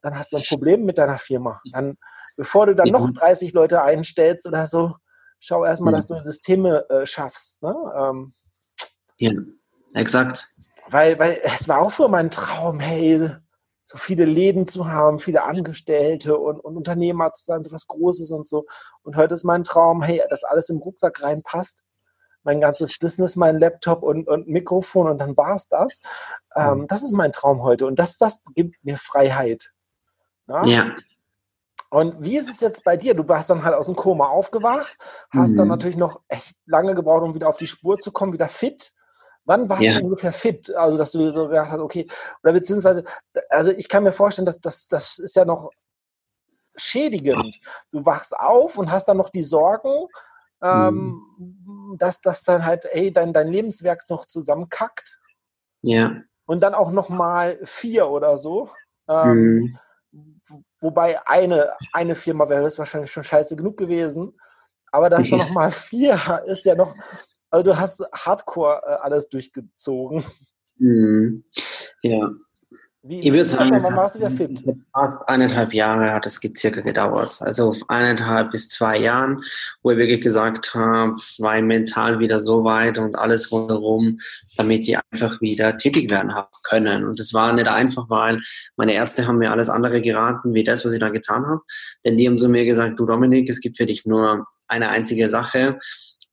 S1: dann hast du ein Problem mit deiner Firma. Dann bevor du dann noch 30 Leute einstellst oder so, schau erstmal, dass du Systeme äh, schaffst. Ne? Ähm,
S2: ja, exakt.
S1: Weil, weil es war auch für mein Traum, hey, so viele Läden zu haben, viele Angestellte und, und Unternehmer zu sein, so was Großes und so. Und heute ist mein Traum, hey, dass alles im Rucksack reinpasst. Mein ganzes Business, mein Laptop und, und Mikrofon und dann war es das. Ähm, mhm. das ist mein Traum heute und das, das gibt mir Freiheit.
S2: Ja. ja.
S1: Und wie ist es jetzt bei dir? Du warst dann halt aus dem Koma aufgewacht, hast mhm. dann natürlich noch echt lange gebraucht, um wieder auf die Spur zu kommen, wieder fit. Wann warst ja. du ungefähr fit? Also, dass du so gedacht hast, okay, oder beziehungsweise, also ich kann mir vorstellen, dass das, das ist ja noch schädigend. Du wachst auf und hast dann noch die Sorgen, ähm, mhm. dass das dann halt, ey, dein, dein Lebenswerk noch zusammenkackt.
S2: Ja.
S1: Und dann auch noch mal vier oder so. Ähm, mhm. Wobei eine, eine Firma wäre höchstwahrscheinlich schon scheiße genug gewesen. Aber das ja. noch mal vier ist ja noch, also du hast hardcore äh, alles durchgezogen.
S2: Mhm. Ja. Wie, ich würde sagen, es fit? fast eineinhalb Jahre hat es circa gedauert. Also auf eineinhalb bis zwei Jahren, wo ich wirklich gesagt habe, war ich mental wieder so weit und alles rundherum, damit ich einfach wieder tätig werden habe können. Und das war nicht einfach, weil meine Ärzte haben mir alles andere geraten, wie das, was ich da getan habe. Denn die haben zu mir gesagt, du Dominik, es gibt für dich nur eine einzige Sache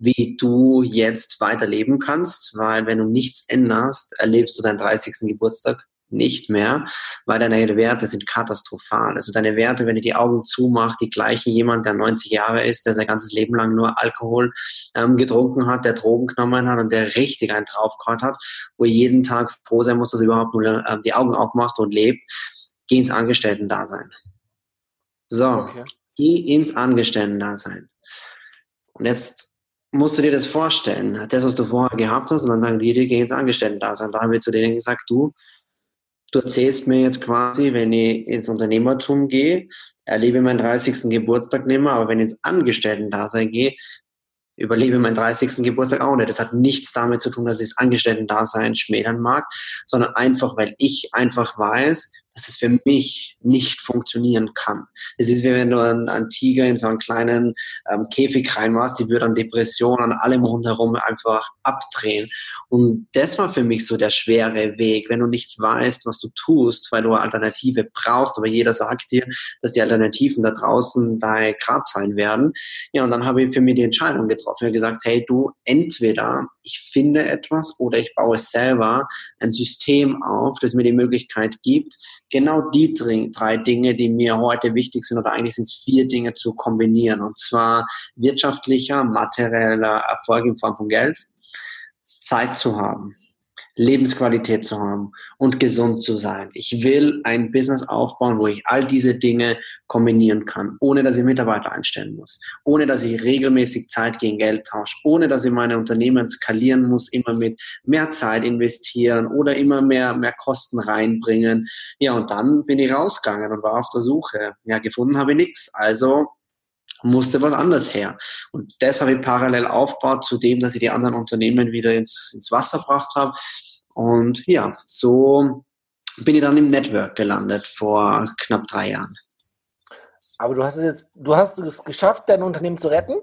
S2: wie du jetzt weiterleben kannst, weil wenn du nichts änderst, erlebst du deinen 30. Geburtstag nicht mehr, weil deine Werte sind katastrophal. Also deine Werte, wenn du die Augen zumacht, die gleiche jemand, der 90 Jahre ist, der sein ganzes Leben lang nur Alkohol ähm, getrunken hat, der Drogen genommen hat und der richtig einen draufgehauen hat, wo jeden Tag froh sein muss, dass er überhaupt nur ähm, die Augen aufmacht und lebt, geh ins Angestellten-Dasein. So, okay. geh ins Angestellten-Dasein. Und jetzt musst du dir das vorstellen, das, was du vorher gehabt hast, und dann sagen die, die gehen ins Angestellten-Dasein. Da haben wir zu denen gesagt, du, Du erzählst mir jetzt quasi, wenn ich ins Unternehmertum gehe, erlebe meinen 30. Geburtstag nicht mehr, aber wenn ich ins Angestellten-Dasein gehe, überlebe meinen 30. Geburtstag auch nicht. Das hat nichts damit zu tun, dass ich das Angestellten-Dasein schmälern mag, sondern einfach, weil ich einfach weiß, dass es für mich nicht funktionieren kann. Es ist wie wenn du einen, einen Tiger in so einen kleinen ähm, Käfig reinmachst, die würde an Depressionen, an allem rundherum einfach abdrehen. Und das war für mich so der schwere Weg, wenn du nicht weißt, was du tust, weil du eine Alternative brauchst, aber jeder sagt dir, dass die Alternativen da draußen dein Grab sein werden. Ja, und dann habe ich für mich die Entscheidung getroffen. Ich habe gesagt, hey, du, entweder ich finde etwas oder ich baue selber ein System auf, das mir die Möglichkeit gibt, genau die drei Dinge, die mir heute wichtig sind, oder eigentlich sind es vier Dinge zu kombinieren. Und zwar wirtschaftlicher, materieller Erfolg in Form von Geld, Zeit zu haben, Lebensqualität zu haben und gesund zu sein. Ich will ein Business aufbauen, wo ich all diese Dinge kombinieren kann, ohne dass ich Mitarbeiter einstellen muss, ohne dass ich regelmäßig Zeit gegen Geld tausche, ohne dass ich meine Unternehmen skalieren muss, immer mit mehr Zeit investieren oder immer mehr, mehr Kosten reinbringen. Ja, und dann bin ich rausgegangen und war auf der Suche. Ja, gefunden habe ich nichts. Also musste was anderes her. Und das habe ich parallel aufgebaut zu dem, dass ich die anderen Unternehmen wieder ins, ins Wasser gebracht habe. Und ja, so bin ich dann im Network gelandet vor knapp drei Jahren.
S1: Aber du hast es jetzt, du hast es geschafft, dein Unternehmen zu retten?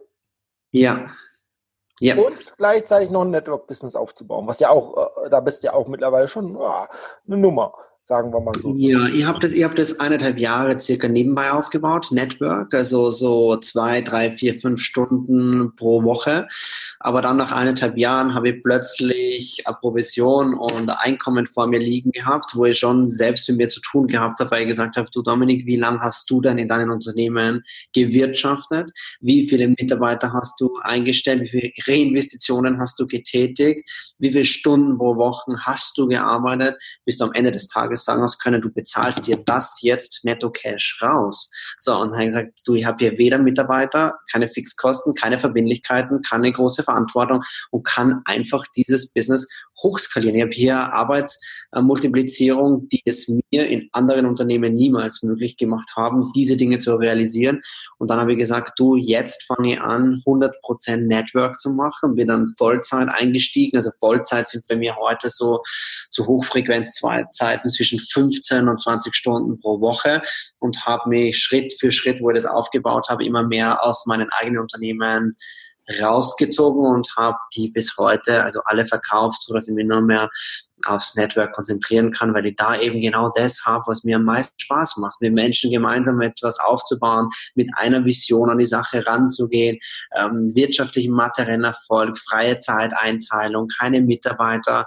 S2: Ja.
S1: ja. Und gleichzeitig noch ein Network-Business aufzubauen, was ja auch, äh, da bist du ja auch mittlerweile schon oh, eine Nummer sagen wir mal so.
S2: Ja, ihr habt das, ihr habt das eineinhalb Jahre circa nebenbei aufgebaut, Network, also so zwei, drei, vier, fünf Stunden pro Woche. Aber dann nach eineinhalb Jahren habe ich plötzlich eine Provision und Einkommen vor mir liegen gehabt, wo ich schon selbst mit mir zu tun gehabt habe, weil ich gesagt habe, du Dominik, wie lange hast du denn in deinem Unternehmen gewirtschaftet? Wie viele Mitarbeiter hast du eingestellt? Wie viele Reinvestitionen hast du getätigt? Wie viele Stunden pro Woche hast du gearbeitet? Bis du am Ende des Tages Tages sagen hast können, du bezahlst dir das jetzt netto Cash raus. So, und dann habe ich gesagt, du, ich habe hier weder Mitarbeiter, keine Fixkosten, keine Verbindlichkeiten, keine große Verantwortung und kann einfach dieses Business hochskalieren. Ich habe hier Arbeitsmultiplizierung, die es mir in anderen Unternehmen niemals möglich gemacht haben, diese Dinge zu realisieren. Und dann habe ich gesagt, du, jetzt fange ich an, 100% Network zu machen, bin dann Vollzeit eingestiegen. Also Vollzeit sind bei mir heute so zu Hochfrequenzzeiten zwischen 15 und 20 Stunden pro Woche und habe mich Schritt für Schritt, wo ich das aufgebaut habe, immer mehr aus meinen eigenen Unternehmen rausgezogen und habe die bis heute, also alle verkauft, so dass ich mich nur mehr aufs Network konzentrieren kann, weil ich da eben genau das habe, was mir am meisten Spaß macht, mit Menschen gemeinsam etwas aufzubauen, mit einer Vision an die Sache ranzugehen, ähm, wirtschaftlichen materiellen Erfolg, freie Zeiteinteilung, keine Mitarbeiter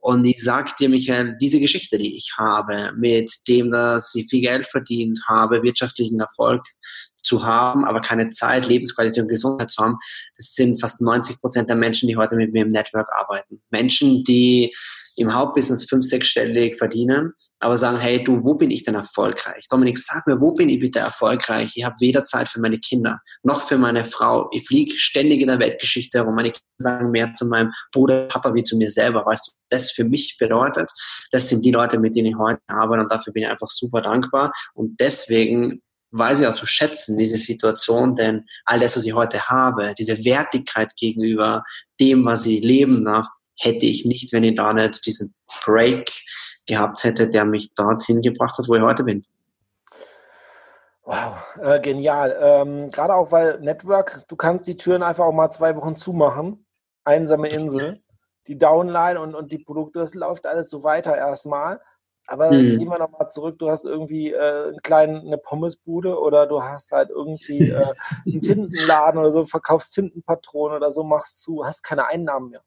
S2: und ich sag dir, Michael, diese Geschichte, die ich habe, mit dem, dass ich viel Geld verdient habe, wirtschaftlichen Erfolg zu haben, aber keine Zeit, Lebensqualität und Gesundheit zu haben, das sind fast 90 Prozent der Menschen, die heute mit mir im Network arbeiten. Menschen, die im Hauptbusiness fünf, sechsstellig verdienen, aber sagen, hey, du, wo bin ich denn erfolgreich? Dominik, sag mir, wo bin ich bitte erfolgreich? Ich habe weder Zeit für meine Kinder noch für meine Frau. Ich fliege ständig in der Weltgeschichte herum. Meine Kinder sagen mehr zu meinem Bruder, Papa wie zu mir selber. Weißt du, das für mich bedeutet? Das sind die Leute, mit denen ich heute arbeite und dafür bin ich einfach super dankbar. Und deswegen weiß ich auch zu schätzen, diese Situation, denn all das, was ich heute habe, diese Wertigkeit gegenüber dem, was ich leben darf, hätte ich nicht, wenn ich da nicht diesen Break gehabt hätte, der mich dorthin gebracht hat, wo ich heute bin.
S1: Wow, äh, genial. Ähm, Gerade auch, weil Network, du kannst die Türen einfach auch mal zwei Wochen zumachen. Einsame Insel. Die Downline und, und die Produkte, das läuft alles so weiter erstmal. Aber mhm. gehen wir nochmal zurück, du hast irgendwie äh, einen kleinen, eine Pommesbude oder du hast halt irgendwie äh, einen Tintenladen oder so, verkaufst Tintenpatronen oder so, machst zu, hast keine Einnahmen mehr.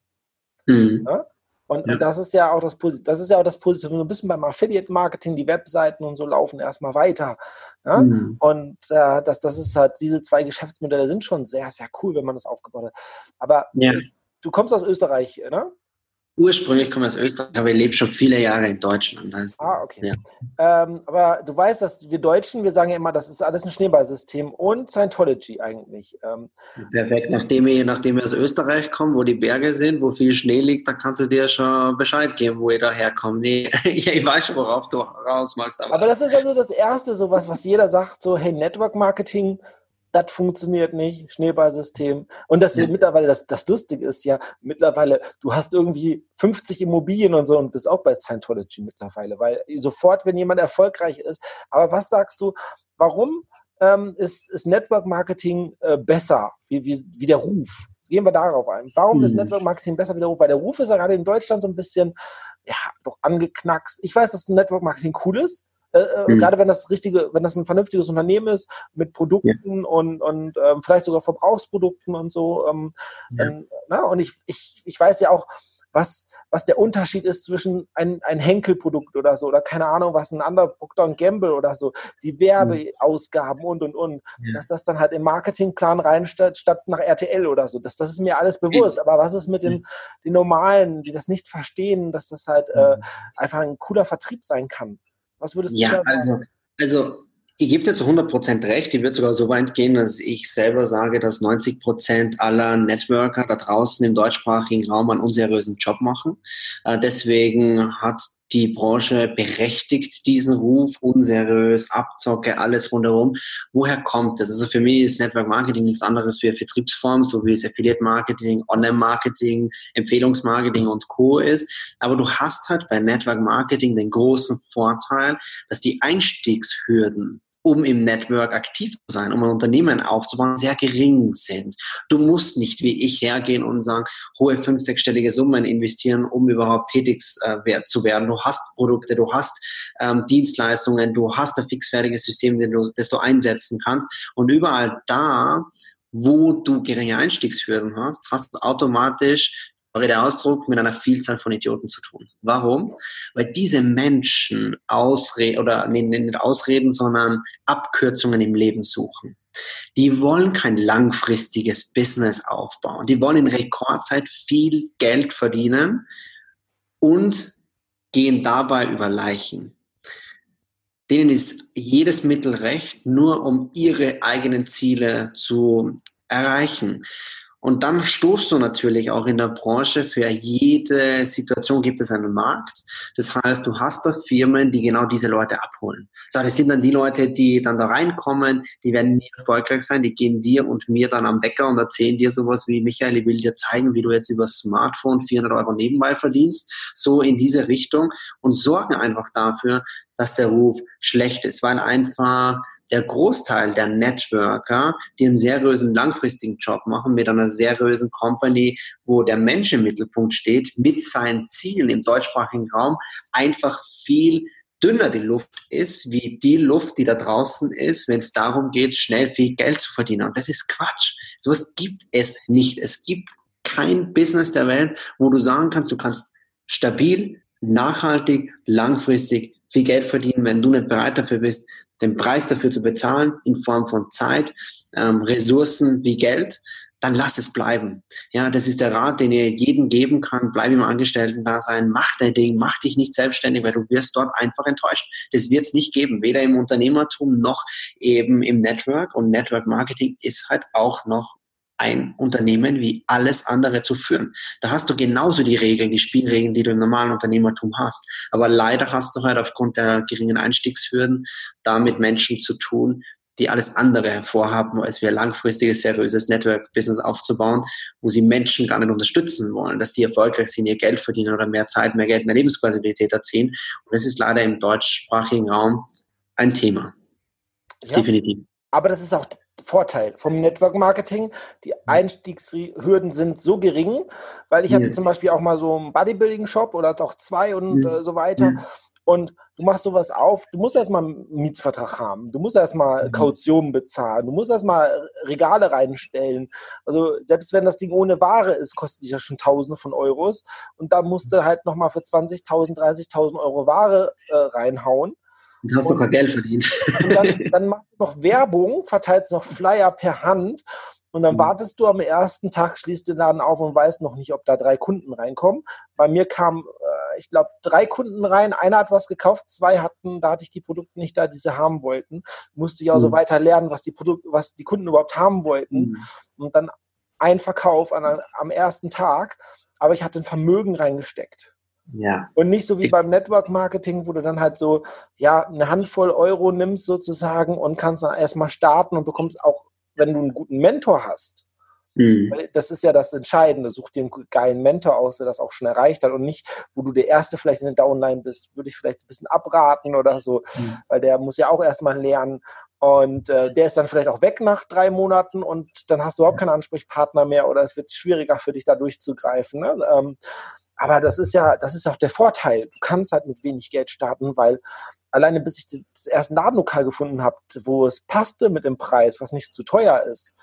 S1: Mhm. Ja? Und, ja. und, das ist ja auch das das ist ja auch das Positive. So ein bisschen beim Affiliate-Marketing, die Webseiten und so laufen erstmal weiter. Ja? Mhm. Und äh, das, das ist halt, diese zwei Geschäftsmodelle sind schon sehr, sehr cool, wenn man das aufgebaut hat. Aber ja. du kommst aus Österreich, ne?
S2: Ursprünglich komme ich aus Österreich, aber ich lebe schon viele Jahre in Deutschland.
S1: Also, ah, okay. Ja. Ähm, aber du weißt, dass wir Deutschen, wir sagen ja immer, das ist alles ein Schneeballsystem und Scientology eigentlich. Ähm,
S2: Perfekt. Nachdem ich, nachdem ich aus Österreich komme, wo die Berge sind, wo viel Schnee liegt, dann kannst du dir schon Bescheid geben, wo ich da herkomme. Nee, ich weiß schon, worauf du raus magst.
S1: Aber, aber das ist also das Erste, so was, was jeder sagt, so, hey, Network Marketing, das funktioniert nicht, Schneeballsystem. Und das ja. mittlerweile, das, das Lustige ist ja, mittlerweile, du hast irgendwie 50 Immobilien und so und bist auch bei Scientology mittlerweile, weil sofort, wenn jemand erfolgreich ist, aber was sagst du, warum ähm, ist, ist Network Marketing äh, besser, wie, wie, wie der Ruf? Gehen wir darauf ein. Warum hm. ist Network Marketing besser wie der Ruf? Weil der Ruf ist ja gerade in Deutschland so ein bisschen, ja, doch angeknackst. Ich weiß, dass Network Marketing cool ist, äh, mhm. Gerade wenn das richtige, wenn das ein vernünftiges Unternehmen ist mit Produkten ja. und, und ähm, vielleicht sogar Verbrauchsprodukten und so. Ähm, ja. ähm, na, und ich, ich, ich weiß ja auch, was, was der Unterschied ist zwischen ein, ein Henkel-Produkt oder so, oder keine Ahnung, was ein anderer Procter Gamble oder so, die Werbeausgaben und und und, ja. dass das dann halt im Marketingplan rein statt, statt nach RTL oder so. Das, das ist mir alles bewusst. Aber was ist mit den, den Normalen, die das nicht verstehen, dass das halt äh, einfach ein cooler Vertrieb sein kann? Was würdest du
S2: ja, da sagen? Also, also ich gebe dir zu 100% recht. Ich würde sogar so weit gehen, dass ich selber sage, dass 90% aller Networker da draußen im deutschsprachigen Raum einen unseriösen Job machen. Äh, deswegen hat die Branche berechtigt diesen Ruf, unseriös, Abzocke, alles rundherum. Woher kommt das? Also für mich ist Network Marketing nichts anderes wie eine Vertriebsform, so wie es Affiliate Marketing, Online Marketing, Empfehlungsmarketing und Co. ist. Aber du hast halt bei Network Marketing den großen Vorteil, dass die Einstiegshürden um im Network aktiv zu sein, um ein Unternehmen aufzubauen, sehr gering sind. Du musst nicht wie ich hergehen und sagen, hohe fünf-, sechsstellige Summen investieren, um überhaupt tätig äh, zu werden. Du hast Produkte, du hast ähm, Dienstleistungen, du hast ein fixfertiges System, das du, das du einsetzen kannst. Und überall da, wo du geringe Einstiegshürden hast, hast du automatisch sorry der Ausdruck, mit einer Vielzahl von Idioten zu tun. Warum? Weil diese Menschen Ausreden, oder nee, nicht Ausreden, sondern Abkürzungen im Leben suchen. Die wollen kein langfristiges Business aufbauen. Die wollen in Rekordzeit viel Geld verdienen und gehen dabei über Leichen. Denen ist jedes Mittel recht, nur um ihre eigenen Ziele zu erreichen. Und dann stoßt du natürlich auch in der Branche, für jede Situation gibt es einen Markt. Das heißt, du hast da Firmen, die genau diese Leute abholen. Das sind dann die Leute, die dann da reinkommen, die werden nie erfolgreich sein, die gehen dir und mir dann am Bäcker und erzählen dir sowas wie, Michael, ich will dir zeigen, wie du jetzt über Smartphone 400 Euro nebenbei verdienst. So in diese Richtung und sorgen einfach dafür, dass der Ruf schlecht ist, weil einfach der Großteil der Networker, die einen seriösen langfristigen Job machen mit einer seriösen Company, wo der Mensch im Mittelpunkt steht, mit seinen Zielen im deutschsprachigen Raum, einfach viel dünner die Luft ist, wie die Luft, die da draußen ist, wenn es darum geht, schnell viel Geld zu verdienen. Und das ist Quatsch. Sowas gibt es nicht. Es gibt kein Business der Welt, wo du sagen kannst, du kannst stabil, nachhaltig, langfristig viel Geld verdienen, wenn du nicht bereit dafür bist, den Preis dafür zu bezahlen in Form von Zeit, ähm, Ressourcen wie Geld, dann lass es bleiben. Ja, das ist der Rat, den ihr jedem geben kann. Bleib im Angestellten-Dasein, mach dein Ding, mach dich nicht selbstständig, weil du wirst dort einfach enttäuscht. Das wird es nicht geben, weder im Unternehmertum noch eben im Network. Und Network Marketing ist halt auch noch ein Unternehmen wie alles andere zu führen. Da hast du genauso die Regeln, die Spielregeln, die du im normalen Unternehmertum hast. Aber leider hast du halt aufgrund der geringen Einstiegshürden da mit Menschen zu tun, die alles andere hervorhaben, als wir langfristiges, seriöses Network-Business aufzubauen, wo sie Menschen gar nicht unterstützen wollen, dass die erfolgreich sind, ihr Geld verdienen oder mehr Zeit, mehr Geld, mehr Lebensqualität erzielen. Und das ist leider im deutschsprachigen Raum ein Thema.
S1: Ja, Definitiv. Aber das ist auch Vorteil vom Network Marketing. Die Einstiegshürden sind so gering, weil ich hatte zum Beispiel auch mal so einen Bodybuilding-Shop oder doch zwei und äh, so weiter. Und du machst sowas auf, du musst erstmal einen Mietsvertrag haben, du musst erstmal mhm. Kaution bezahlen, du musst erstmal Regale reinstellen. Also selbst wenn das Ding ohne Ware ist, kostet dich ja schon Tausende von Euros. Und dann musst du halt nochmal für 20.000, 30.000 Euro Ware äh, reinhauen.
S2: Jetzt hast du kein Geld verdient.
S1: Und dann, dann machst du noch Werbung, verteilst noch Flyer per Hand und dann mhm. wartest du am ersten Tag, schließt den Laden auf und weißt noch nicht, ob da drei Kunden reinkommen. Bei mir kamen, äh, ich glaube, drei Kunden rein. Einer hat was gekauft, zwei hatten, da hatte ich die Produkte nicht da, die sie haben wollten. Musste ich auch mhm. so weiter lernen, was die Produkte, was die Kunden überhaupt haben wollten. Mhm. Und dann ein Verkauf an, am ersten Tag, aber ich hatte ein Vermögen reingesteckt. Ja. Und nicht so wie beim Network Marketing, wo du dann halt so, ja, eine Handvoll Euro nimmst sozusagen und kannst dann erstmal starten und bekommst auch, wenn du einen guten Mentor hast. Mhm. Das ist ja das Entscheidende. Such dir einen geilen Mentor aus, der das auch schon erreicht hat und nicht, wo du der Erste vielleicht in der Downline bist, würde ich vielleicht ein bisschen abraten oder so, mhm. weil der muss ja auch erstmal lernen. Und äh, der ist dann vielleicht auch weg nach drei Monaten und dann hast du überhaupt keinen Ansprechpartner mehr oder es wird schwieriger für dich da durchzugreifen. Ne? Ähm, aber das ist ja, das ist auch der Vorteil. Du kannst halt mit wenig Geld starten, weil alleine bis ich das erste Ladenlokal gefunden habe, wo es passte mit dem Preis, was nicht zu teuer ist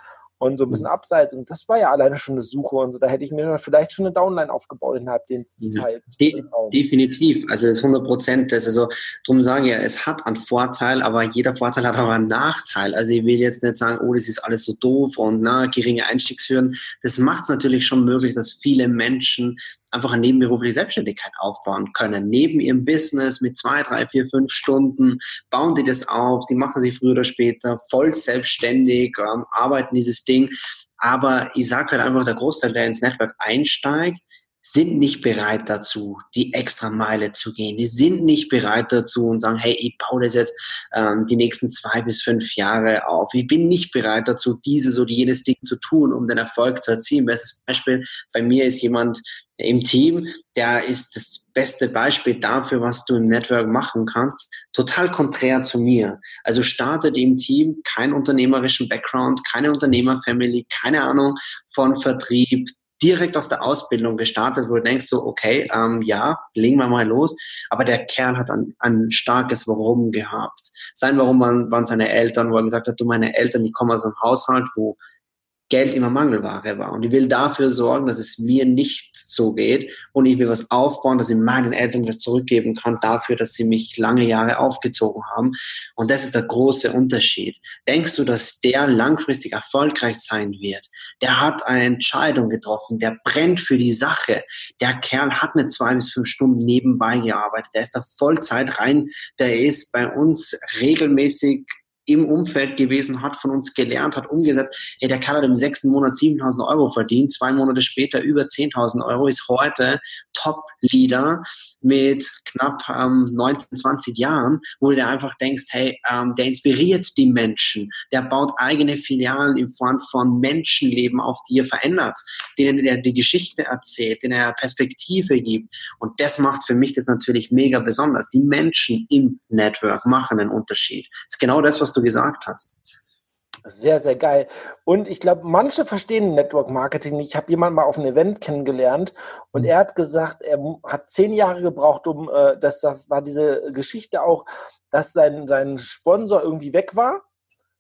S1: und so ein bisschen mhm. abseits. Und das war ja alleine schon eine Suche und so. Da hätte ich mir vielleicht schon eine Downline aufgebaut innerhalb der Zeit.
S2: De definitiv. Also das 100 Prozent. Das ist also, drum sagen ja, es hat einen Vorteil, aber jeder Vorteil hat auch einen Nachteil. Also ich will jetzt nicht sagen, oh, das ist alles so doof und na, geringe Einstiegshürden. Das macht es natürlich schon möglich, dass viele Menschen einfach eine nebenberufliche Selbstständigkeit aufbauen können. Neben ihrem Business mit zwei, drei, vier, fünf Stunden bauen die das auf, die machen sie früher oder später voll selbstständig, ähm, arbeiten dieses Ding. Aber ich sage halt einfach, der Großteil, der ins Network einsteigt, sind nicht bereit dazu, die extra Meile zu gehen. Die sind nicht bereit dazu und sagen, hey, ich baue das jetzt ähm, die nächsten zwei bis fünf Jahre auf. Ich bin nicht bereit dazu, dieses oder jenes Ding zu tun, um den Erfolg zu erzielen. Bestes Beispiel bei mir ist jemand im Team, der ist das beste Beispiel dafür, was du im Network machen kannst. Total konträr zu mir. Also startet im Team keinen unternehmerischen Background, keine Unternehmerfamily, keine Ahnung von Vertrieb, direkt aus der Ausbildung gestartet, wo du denkst so, okay, ähm, ja, legen wir mal los. Aber der Kerl hat ein, ein starkes Warum gehabt. Sein Warum waren, waren seine Eltern, wo er gesagt hat, du, meine Eltern, die kommen aus einem Haushalt, wo Geld immer Mangelware war. Und ich will dafür sorgen, dass es mir nicht so geht und ich will was aufbauen, dass ich meinen Eltern was zurückgeben kann dafür, dass sie mich lange Jahre aufgezogen haben. Und das ist der große Unterschied. Denkst du, dass der langfristig erfolgreich sein wird? Der hat eine Entscheidung getroffen, der brennt für die Sache. Der Kerl hat eine zwei bis fünf Stunden nebenbei gearbeitet. Der ist da Vollzeit rein. Der ist bei uns regelmäßig im Umfeld gewesen, hat von uns gelernt, hat umgesetzt. Hey, der Kerl hat im sechsten Monat 7.000 Euro verdient, zwei Monate später über 10.000 Euro, ist heute Top-Leader mit knapp ähm, 19, 20 Jahren, wo du dir einfach denkst, hey, ähm, der inspiriert die Menschen, der baut eigene Filialen in Form von Menschenleben auf, die er verändert, denen er die Geschichte erzählt, denen er Perspektive gibt. Und das macht für mich das natürlich mega besonders. Die Menschen im Network machen einen Unterschied. Das ist genau das, was du gesagt hast.
S1: Sehr, sehr geil. Und ich glaube, manche verstehen Network Marketing nicht. Ich habe jemanden mal auf einem Event kennengelernt und er hat gesagt, er hat zehn Jahre gebraucht, um, äh, das, das war diese Geschichte auch, dass sein, sein Sponsor irgendwie weg war.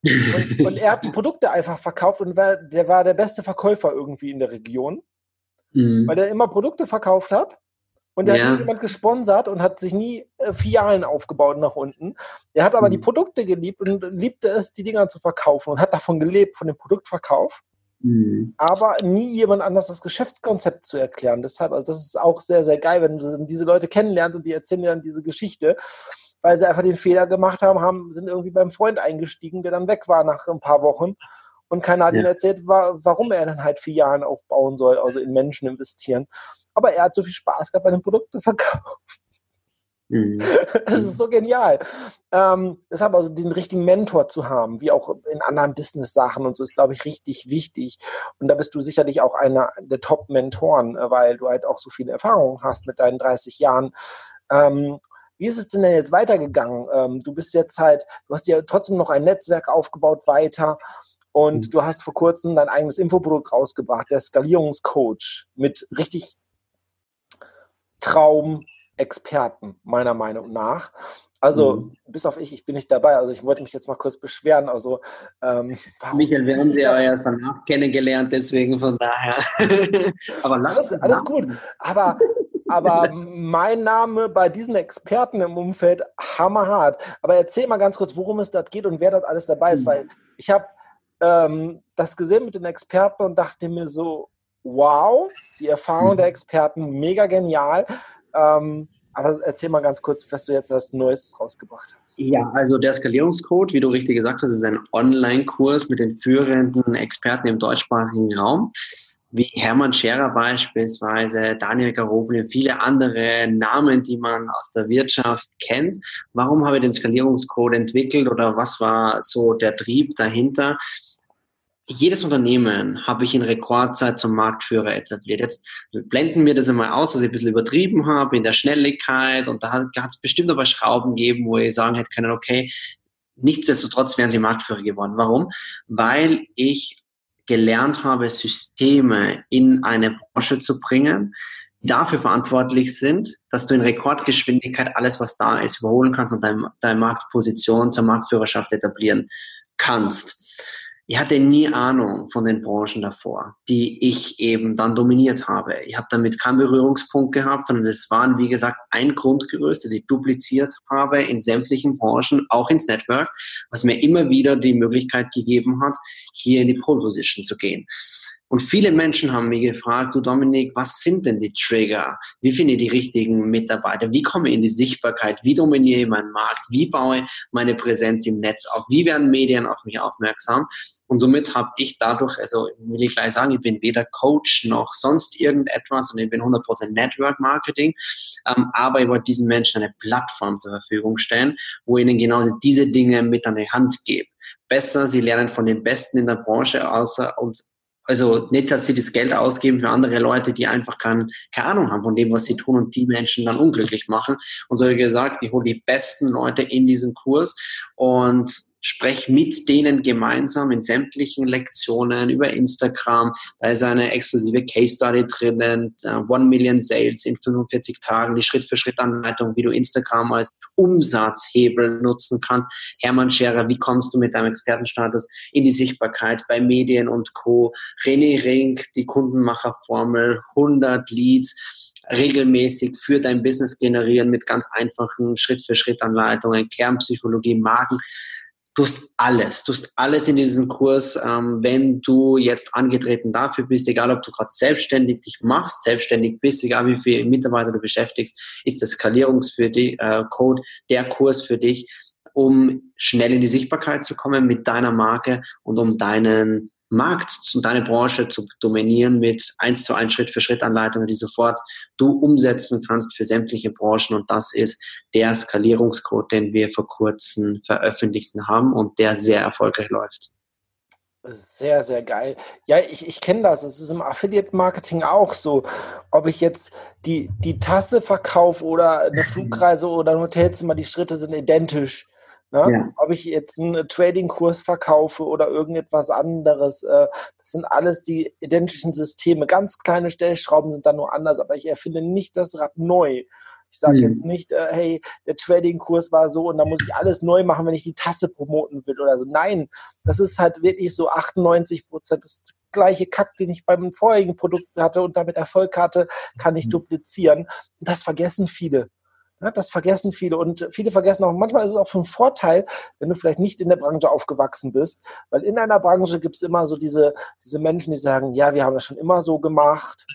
S1: Und, und er hat die Produkte einfach verkauft und war, der war der beste Verkäufer irgendwie in der Region, mhm. weil er immer Produkte verkauft hat. Und da ja. hat nie jemand gesponsert und hat sich nie äh, Filialen aufgebaut nach unten. Er hat aber mhm. die Produkte geliebt und liebte es, die Dinger zu verkaufen und hat davon gelebt, von dem Produktverkauf. Mhm. Aber nie jemand anders das Geschäftskonzept zu erklären. Deshalb, also das ist auch sehr, sehr geil, wenn du diese Leute kennenlernst und die erzählen dir dann diese Geschichte, weil sie einfach den Fehler gemacht haben, haben sind irgendwie beim Freund eingestiegen, der dann weg war nach ein paar Wochen. Und keiner hat ja. ihm erzählt, warum er dann halt Jahren aufbauen soll, also in Menschen investieren aber er hat so viel Spaß gehabt bei den Produkten verkauft. Mhm. Das ist so genial. Ähm, deshalb also den richtigen Mentor zu haben, wie auch in anderen Business-Sachen und so, ist, glaube ich, richtig wichtig. Und da bist du sicherlich auch einer der Top-Mentoren, äh, weil du halt auch so viele Erfahrungen hast mit deinen 30 Jahren. Ähm, wie ist es denn jetzt weitergegangen? Ähm, du bist jetzt halt, du hast ja trotzdem noch ein Netzwerk aufgebaut weiter. Und mhm. du hast vor kurzem dein eigenes Infoprodukt rausgebracht, der Skalierungscoach, mit richtig Traumexperten, meiner Meinung nach. Also, mhm. bis auf ich, ich bin nicht dabei. Also, ich wollte mich jetzt mal kurz beschweren. Also,
S2: ähm, Michael, wir haben Sie ja erst danach kennengelernt, deswegen von daher.
S1: aber lass alles, alles gut. Aber, aber mein Name bei diesen Experten im Umfeld hammerhart. Aber erzähl mal ganz kurz, worum es da geht und wer dort alles dabei ist, mhm. weil ich habe ähm, das gesehen mit den Experten und dachte mir so, wow, die Erfahrung mhm. der Experten, mega genial. Ähm, aber erzähl mal ganz kurz, was du jetzt als Neues rausgebracht hast.
S2: Ja, also der Skalierungscode, wie du richtig gesagt hast, ist ein Online-Kurs mit den führenden Experten im deutschsprachigen Raum, wie Hermann Scherer beispielsweise, Daniel Garofli, viele andere Namen, die man aus der Wirtschaft kennt. Warum habe ich den Skalierungscode entwickelt oder was war so der Trieb dahinter? Jedes Unternehmen habe ich in Rekordzeit zum Marktführer etabliert. Jetzt blenden wir das einmal aus, dass ich ein bisschen übertrieben habe in der Schnelligkeit und da hat es bestimmt aber Schrauben gegeben, wo ich sagen hätte können, okay, nichtsdestotrotz wären sie Marktführer geworden. Warum? Weil ich gelernt habe, Systeme in eine Branche zu bringen, die dafür verantwortlich sind, dass du in Rekordgeschwindigkeit alles, was da ist, überholen kannst und deine, deine Marktposition zur Marktführerschaft etablieren kannst ich hatte nie Ahnung von den Branchen davor, die ich eben dann dominiert habe. Ich habe damit keinen Berührungspunkt gehabt, sondern es waren, wie gesagt, ein Grundgerüst, das ich dupliziert habe in sämtlichen Branchen, auch ins Network, was mir immer wieder die Möglichkeit gegeben hat, hier in die Pole Position zu gehen. Und viele Menschen haben mich gefragt, du Dominik, was sind denn die Trigger? Wie finde ich die richtigen Mitarbeiter? Wie komme ich in die Sichtbarkeit? Wie dominiere ich meinen Markt? Wie baue ich meine Präsenz im Netz auf? Wie werden Medien auf mich aufmerksam? Und somit habe ich dadurch, also will ich gleich sagen, ich bin weder Coach noch sonst irgendetwas und ich bin 100% Network Marketing, ähm, aber ich wollte diesen Menschen eine Plattform zur Verfügung stellen, wo ihnen genauso diese Dinge mit an die Hand gebe besser, sie lernen von den Besten in der Branche außer und also nicht, dass sie das Geld ausgeben für andere Leute, die einfach kein, keine Ahnung haben von dem, was sie tun und die Menschen dann unglücklich machen. Und so wie gesagt, ich hole die besten Leute in diesen Kurs und spreche mit denen gemeinsam in sämtlichen Lektionen über Instagram. Da ist eine exklusive Case Study drinnen, One Million Sales in 45 Tagen, die Schritt-für-Schritt-Anleitung, wie du Instagram als Umsatzhebel nutzen kannst. Hermann Scherer, wie kommst du mit deinem Expertenstatus in die Sichtbarkeit bei Medien und Co. René Rink, die Kundenmacherformel, 100 Leads regelmäßig für dein Business generieren mit ganz einfachen Schritt-für-Schritt-Anleitungen, Kernpsychologie, Marken du hast alles, du hast alles in diesem Kurs, ähm, wenn du jetzt angetreten dafür bist, egal ob du gerade selbstständig dich machst, selbstständig bist, egal wie viele Mitarbeiter du beschäftigst, ist der Skalierungs für dich, äh, Code der Kurs für dich, um schnell in die Sichtbarkeit zu kommen mit deiner Marke und um deinen Markt und deine Branche zu dominieren mit eins zu eins Schritt für Schritt Anleitungen, die sofort du umsetzen kannst für sämtliche Branchen. Und das ist der Skalierungscode, den wir vor kurzem veröffentlicht haben und der sehr erfolgreich läuft.
S1: Sehr, sehr geil. Ja, ich, ich kenne das. Es ist im Affiliate-Marketing auch so. Ob ich jetzt die, die Tasse verkaufe oder eine Flugreise oder ein Hotelzimmer, die Schritte sind identisch. Ne? Ja. Ob ich jetzt einen Trading-Kurs verkaufe oder irgendetwas anderes, äh, das sind alles die identischen Systeme. Ganz kleine Stellschrauben sind da nur anders, aber ich erfinde nicht das Rad neu. Ich sage mhm. jetzt nicht, äh, hey, der Trading-Kurs war so und da muss ich alles neu machen, wenn ich die Tasse promoten will oder so. Nein, das ist halt wirklich so 98 Prozent das gleiche Kack, den ich beim vorigen Produkt hatte und damit Erfolg hatte, kann ich mhm. duplizieren. Das vergessen viele. Ja, das vergessen viele und viele vergessen auch, manchmal ist es auch von Vorteil, wenn du vielleicht nicht in der Branche aufgewachsen bist, weil in einer Branche gibt es immer so diese, diese Menschen, die sagen, ja, wir haben das schon immer so gemacht,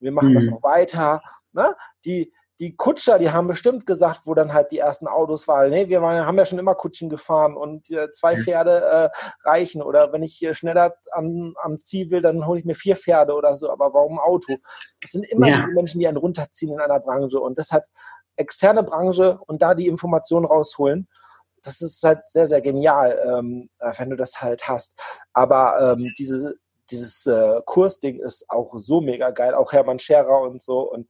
S1: wir machen mhm. das noch weiter. Ne? Die, die Kutscher, die haben bestimmt gesagt, wo dann halt die ersten Autos waren, nee, wir waren, haben ja schon immer Kutschen gefahren und äh, zwei Pferde äh, reichen. Oder wenn ich schneller am, am Ziel will, dann hole ich mir vier Pferde oder so. Aber warum Auto? Das sind immer ja. diese Menschen, die einen runterziehen in einer Branche. Und deshalb externe Branche und da die Informationen rausholen. Das ist halt sehr, sehr genial, ähm, äh, wenn du das halt hast. Aber ähm, diese, dieses äh, Kursding ist auch so mega geil, auch Hermann Scherer und so. Und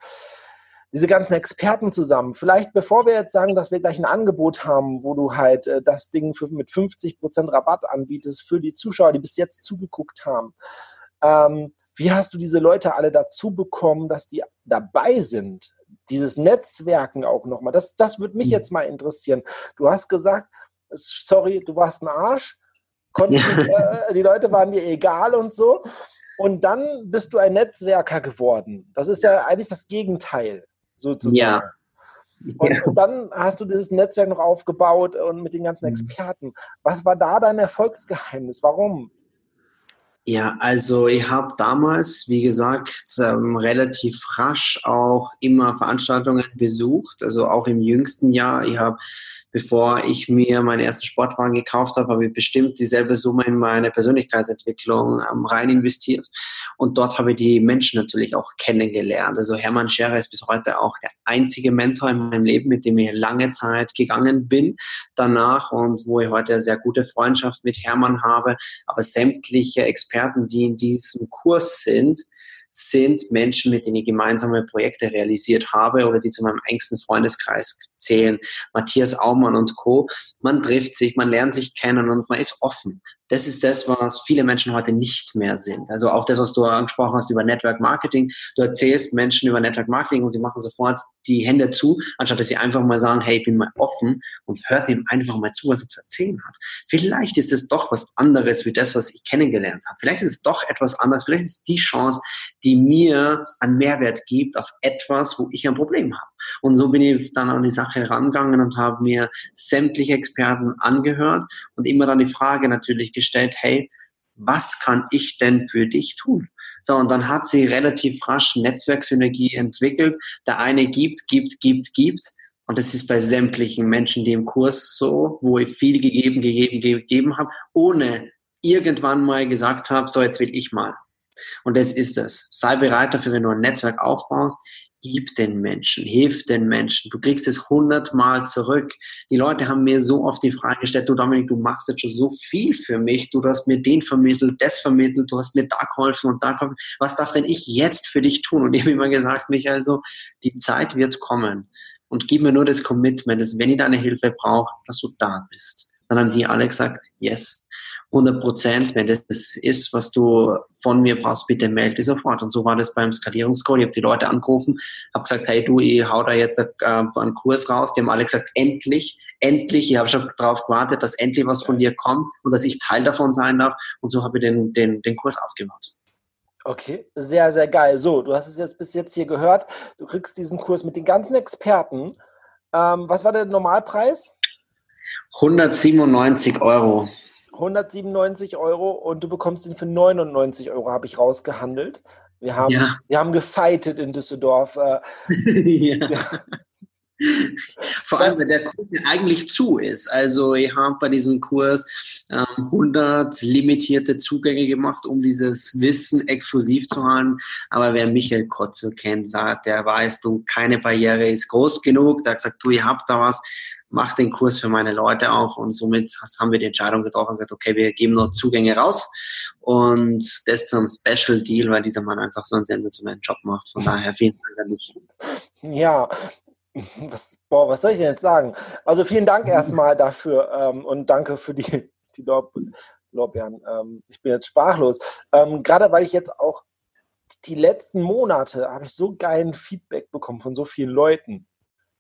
S1: diese ganzen Experten zusammen. Vielleicht bevor wir jetzt sagen, dass wir gleich ein Angebot haben, wo du halt äh, das Ding für, mit 50% Rabatt anbietest für die Zuschauer, die bis jetzt zugeguckt haben. Ähm, wie hast du diese Leute alle dazu bekommen, dass die dabei sind? Dieses Netzwerken auch nochmal. Das, das würde mich mhm. jetzt mal interessieren. Du hast gesagt, sorry, du warst ein Arsch. Konntest, äh, die Leute waren dir egal und so. Und dann bist du ein Netzwerker geworden. Das ist ja eigentlich das Gegenteil sozusagen. Ja. Und, ja. und, dann hast du dieses Netzwerk noch aufgebaut und mit den ganzen mhm. Experten. Was war da dein Erfolgsgeheimnis? Warum?
S2: Ja, also ich habe damals, wie gesagt, ähm, relativ rasch auch immer Veranstaltungen besucht, also auch im jüngsten Jahr. Ich habe bevor ich mir meinen ersten Sportwagen gekauft habe, habe ich bestimmt dieselbe Summe in meine Persönlichkeitsentwicklung ähm, rein investiert. Und dort habe ich die Menschen natürlich auch kennengelernt. Also Hermann Scherer ist bis heute auch der einzige Mentor in meinem Leben, mit dem ich lange Zeit gegangen bin danach und wo ich heute eine sehr gute Freundschaft mit Hermann habe. Aber sämtliche Experten, die in diesem Kurs sind, sind Menschen, mit denen ich gemeinsame Projekte realisiert habe oder die zu meinem engsten Freundeskreis zählen. Matthias Aumann und Co. Man trifft sich, man lernt sich kennen und man ist offen das ist das, was viele Menschen heute nicht mehr sind. Also auch das, was du angesprochen hast über Network Marketing. Du erzählst Menschen über Network Marketing und sie machen sofort die Hände zu, anstatt dass sie einfach mal sagen, hey, ich bin mal offen und hört ihm einfach mal zu, was er zu erzählen hat. Vielleicht ist es doch was anderes wie das, was ich kennengelernt habe. Vielleicht ist es doch etwas anderes. Vielleicht ist es die Chance, die mir einen Mehrwert gibt auf etwas, wo ich ein Problem habe. Und so bin ich dann an die Sache herangegangen und habe mir sämtliche Experten angehört und immer dann die Frage natürlich gestellt, hey, was kann ich denn für dich tun? So, und dann hat sie relativ rasch Netzwerksynergie entwickelt. Der eine gibt, gibt, gibt, gibt. Und das ist bei sämtlichen Menschen, die im Kurs so, wo ich viel gegeben, gegeben, gegeben habe, ohne irgendwann mal gesagt habe, so jetzt will ich mal. Und das ist es. Sei bereit dafür, wenn du ein Netzwerk aufbaust gib den Menschen, hilf den Menschen. Du kriegst es hundertmal zurück. Die Leute haben mir so oft die Frage gestellt, du Dominik, du machst jetzt schon so viel für mich. Du hast mir den vermittelt, das vermittelt, du hast mir da geholfen und da geholfen. Was darf denn ich jetzt für dich tun? Und ich habe immer gesagt, Michael, so, die Zeit wird kommen. Und gib mir nur das Commitment, dass wenn ich deine Hilfe brauche, dass du da bist. Dann haben die alle gesagt, yes. 100 Prozent, wenn das ist, was du von mir brauchst, bitte melde dich sofort. Und so war das beim Skalierungscode. Ich habe die Leute angerufen, habe gesagt, hey du, ich hau da jetzt äh, einen Kurs raus. Die haben alle gesagt, endlich, endlich. Ich habe schon darauf gewartet, dass endlich was von dir kommt und dass ich Teil davon sein darf. Und so habe ich den, den, den Kurs aufgebaut.
S1: Okay, sehr, sehr geil. So, du hast es jetzt bis jetzt hier gehört. Du kriegst diesen Kurs mit den ganzen Experten. Ähm, was war der Normalpreis?
S2: 197 Euro.
S1: 197 Euro und du bekommst ihn für 99 Euro, habe ich rausgehandelt. Wir haben, ja. wir haben gefeitet in Düsseldorf. Äh, ja.
S2: ja. Vor allem, wenn der Kurs eigentlich zu ist. Also ich habe bei diesem Kurs ähm, 100 limitierte Zugänge gemacht, um dieses Wissen exklusiv zu haben. Aber wer Michael Kotze kennt, sagt, der weiß, du, keine Barriere ist groß genug. Der hat gesagt, du, ihr habt da was mache den Kurs für meine Leute auch und somit haben wir die Entscheidung getroffen und gesagt, okay, wir geben nur Zugänge raus und das zum Special Deal, weil dieser Mann einfach so einen sensationellen Job macht. Von daher vielen Dank an dich.
S1: Ja, was, boah, was soll ich denn jetzt sagen? Also vielen Dank erstmal dafür ähm, und danke für die, die Lob, Lorbeeren. Ähm, ich bin jetzt sprachlos. Ähm, gerade weil ich jetzt auch die letzten Monate habe ich so geilen Feedback bekommen von so vielen Leuten.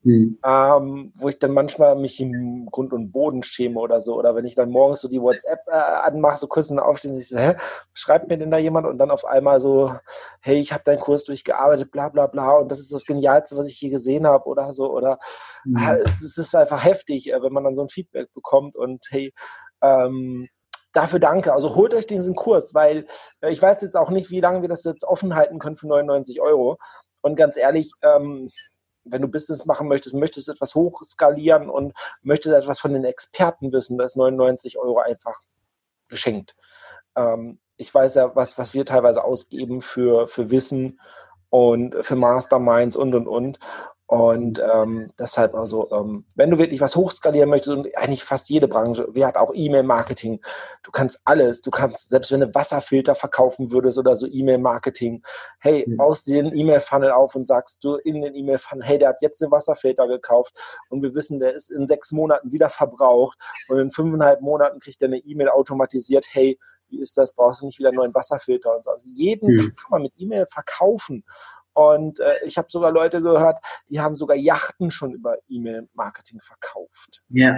S1: Mhm. Ähm, wo ich dann manchmal mich im Grund und Boden schäme oder so. Oder wenn ich dann morgens so die WhatsApp äh, anmache, so kurz aufstehen, ich so, hä, schreibt mir denn da jemand? Und dann auf einmal so, hey, ich habe deinen Kurs durchgearbeitet, bla bla bla, und das ist das Genialste, was ich je gesehen habe oder so. Oder mhm. äh, es ist einfach heftig, äh, wenn man dann so ein Feedback bekommt und hey, ähm, dafür danke. Also holt euch diesen Kurs, weil äh, ich weiß jetzt auch nicht, wie lange wir das jetzt offen halten können für 99 Euro. Und ganz ehrlich, ähm, wenn du Business machen möchtest, möchtest etwas hochskalieren und möchtest etwas von den Experten wissen, da ist 99 Euro einfach geschenkt. Ähm, ich weiß ja, was, was wir teilweise ausgeben für, für Wissen und für Masterminds und, und, und. Und ähm, deshalb also, ähm, wenn du wirklich was hochskalieren möchtest und eigentlich fast jede Branche, wir hat auch E-Mail-Marketing, du kannst alles, du kannst, selbst wenn du Wasserfilter verkaufen würdest oder so E-Mail-Marketing, hey, mhm. baust dir den E-Mail-Funnel auf und sagst du in den E-Mail-Funnel, hey, der hat jetzt den Wasserfilter gekauft und wir wissen, der ist in sechs Monaten wieder verbraucht und in fünfeinhalb Monaten kriegt er eine E-Mail automatisiert, hey, wie ist das, brauchst du nicht wieder einen neuen Wasserfilter und so. Also jeden mhm. kann man mit E-Mail verkaufen. Und äh, ich habe sogar Leute gehört, die haben sogar Yachten schon über E-Mail-Marketing verkauft.
S2: Ja.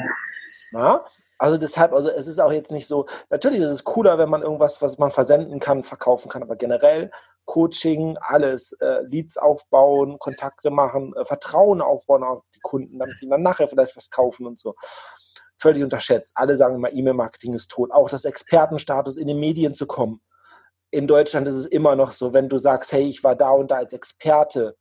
S1: Na? Also deshalb, also es ist auch jetzt nicht so, natürlich ist es cooler, wenn man irgendwas, was man versenden kann, verkaufen kann, aber generell Coaching, alles, äh, Leads aufbauen, Kontakte machen, äh, Vertrauen aufbauen auf die Kunden, damit die dann nachher vielleicht was kaufen und so. Völlig unterschätzt. Alle sagen immer, E-Mail-Marketing ist tot. Auch das Expertenstatus in den Medien zu kommen in Deutschland ist es immer noch so, wenn du sagst, hey, ich war da und da als Experte,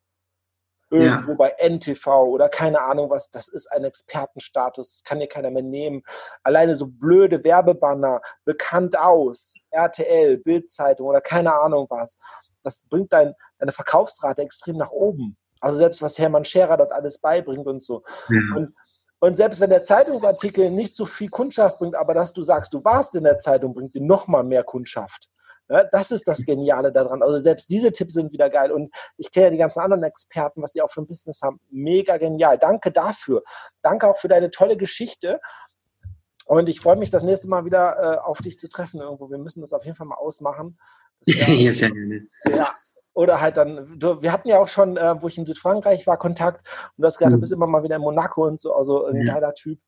S1: irgendwo ja. bei NTV oder keine Ahnung was, das ist ein Expertenstatus, das kann dir keiner mehr nehmen. Alleine so blöde Werbebanner, bekannt aus, RTL, Bildzeitung oder keine Ahnung was, das bringt dein, deine Verkaufsrate extrem nach oben. Also selbst was Hermann Scherer dort alles beibringt und so. Ja. Und, und selbst wenn der Zeitungsartikel nicht so viel Kundschaft bringt, aber dass du sagst, du warst in der Zeitung, bringt dir nochmal mehr Kundschaft. Ja, das ist das Geniale daran. Also selbst diese Tipps sind wieder geil. Und ich kenne ja die ganzen anderen Experten, was die auch für ein Business haben. Mega genial. Danke dafür. Danke auch für deine tolle Geschichte. Und ich freue mich, das nächste Mal wieder äh, auf dich zu treffen irgendwo. Wir müssen das auf jeden Fall mal ausmachen.
S2: Ja, ja,
S1: ja, oder halt dann, du, wir hatten ja auch schon, äh, wo ich in Südfrankreich war, Kontakt und du hast gesagt, mhm. du bist immer mal wieder in Monaco und so, also ein ja. geiler Typ.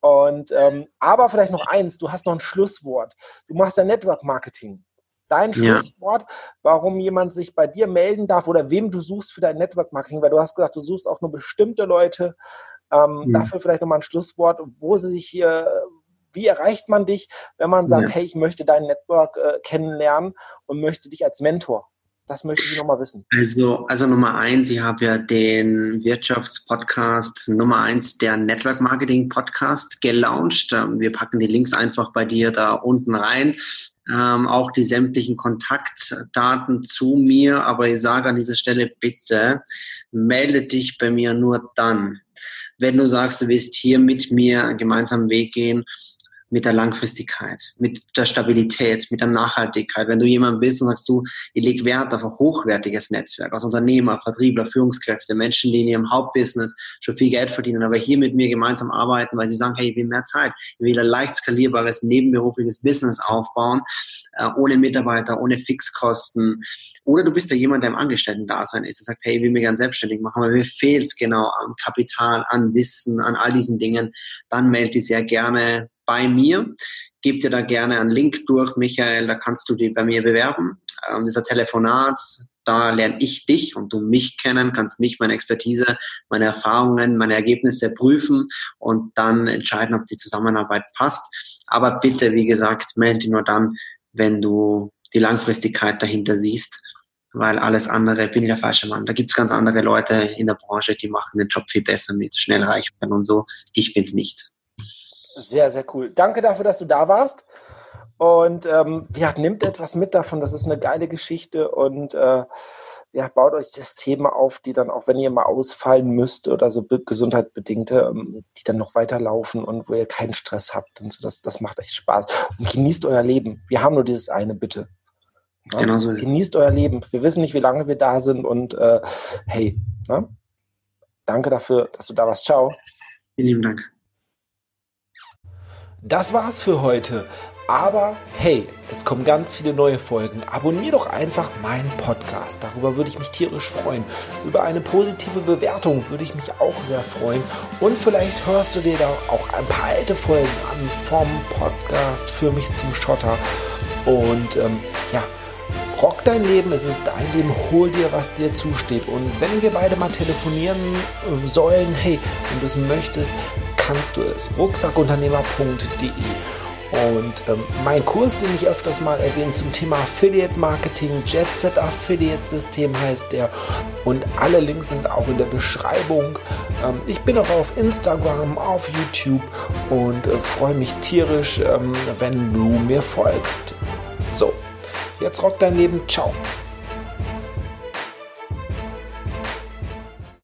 S1: Und ähm, aber vielleicht noch eins, du hast noch ein Schlusswort. Du machst ja Network Marketing dein Schlusswort, ja. warum jemand sich bei dir melden darf oder wem du suchst für dein Network Marketing, weil du hast gesagt, du suchst auch nur bestimmte Leute. Ähm, mhm. Dafür vielleicht nochmal ein Schlusswort, wo sie sich hier, wie erreicht man dich, wenn man sagt, ja. hey, ich möchte dein Network äh, kennenlernen und möchte dich als Mentor? Das möchte ich nochmal wissen.
S2: Also, also Nummer eins, ich habe ja den Wirtschaftspodcast Nummer eins, der Network Marketing Podcast gelauncht. Ähm, wir packen die Links einfach bei dir da unten rein ähm, auch die sämtlichen Kontaktdaten zu mir. Aber ich sage an dieser Stelle bitte, melde dich bei mir nur dann, wenn du sagst, du willst hier mit mir einen gemeinsamen Weg gehen mit der Langfristigkeit, mit der Stabilität, mit der Nachhaltigkeit. Wenn du jemand bist und sagst du, ich lege Wert auf ein hochwertiges Netzwerk aus Unternehmer, Vertriebler, Führungskräfte, Menschen, die in ihrem Hauptbusiness schon viel Geld verdienen, aber hier mit mir gemeinsam arbeiten, weil sie sagen, hey, ich will mehr Zeit, ich will ein leicht skalierbares nebenberufliches Business aufbauen, äh, ohne Mitarbeiter, ohne Fixkosten. Oder du bist ja jemand, der im Angestellten-Dasein ist, der sagt, hey, ich will mich gern selbstständig machen, aber mir fehlt es genau an Kapital, an Wissen, an all diesen Dingen. Dann melde dich sehr gerne bei mir. Gib dir da gerne einen Link durch, Michael, da kannst du dich bei mir bewerben. Ähm, dieser Telefonat, da lerne ich dich und du mich kennen, kannst mich, meine Expertise, meine Erfahrungen, meine Ergebnisse prüfen und dann entscheiden, ob die Zusammenarbeit passt. Aber bitte, wie gesagt, melde dich nur dann, wenn du die Langfristigkeit dahinter siehst, weil alles andere bin ich der falsche Mann. Da gibt es ganz andere Leute in der Branche, die machen den Job viel besser mit schnell reich werden und so. Ich bin es nicht.
S1: Sehr, sehr cool. Danke dafür, dass du da warst. Und ähm, ja, nimmt etwas mit davon. Das ist eine geile Geschichte und äh, ja, baut euch Systeme auf, die dann auch, wenn ihr mal ausfallen müsst oder so gesundheitbedingte, ähm, die dann noch weiterlaufen und wo ihr keinen Stress habt und so. Das, das macht echt Spaß. Und genießt euer Leben. Wir haben nur dieses eine, bitte. Ja? Genau so. Genießt euer Leben. Wir wissen nicht, wie lange wir da sind und äh, hey, ne? danke dafür, dass du da warst. Ciao.
S2: Vielen lieben Dank.
S1: Das war's für heute. Aber hey, es kommen ganz viele neue Folgen. Abonnier doch einfach meinen Podcast. Darüber würde ich mich tierisch freuen. Über eine positive Bewertung würde ich mich auch sehr freuen. Und vielleicht hörst du dir da auch ein paar alte Folgen an vom Podcast für mich zum Schotter. Und ähm, ja, rock dein Leben, es ist dein Leben, hol dir, was dir zusteht. Und wenn wir beide mal telefonieren sollen, hey, wenn du es möchtest, kannst du es. rucksackunternehmer.de und ähm, mein Kurs, den ich öfters mal erwähne zum Thema Affiliate Marketing, Jetset Affiliate System heißt der. Und alle Links sind auch in der Beschreibung. Ähm, ich bin auch auf Instagram, auf YouTube und äh, freue mich tierisch, ähm, wenn du mir folgst. So, jetzt rock dein Leben. Ciao.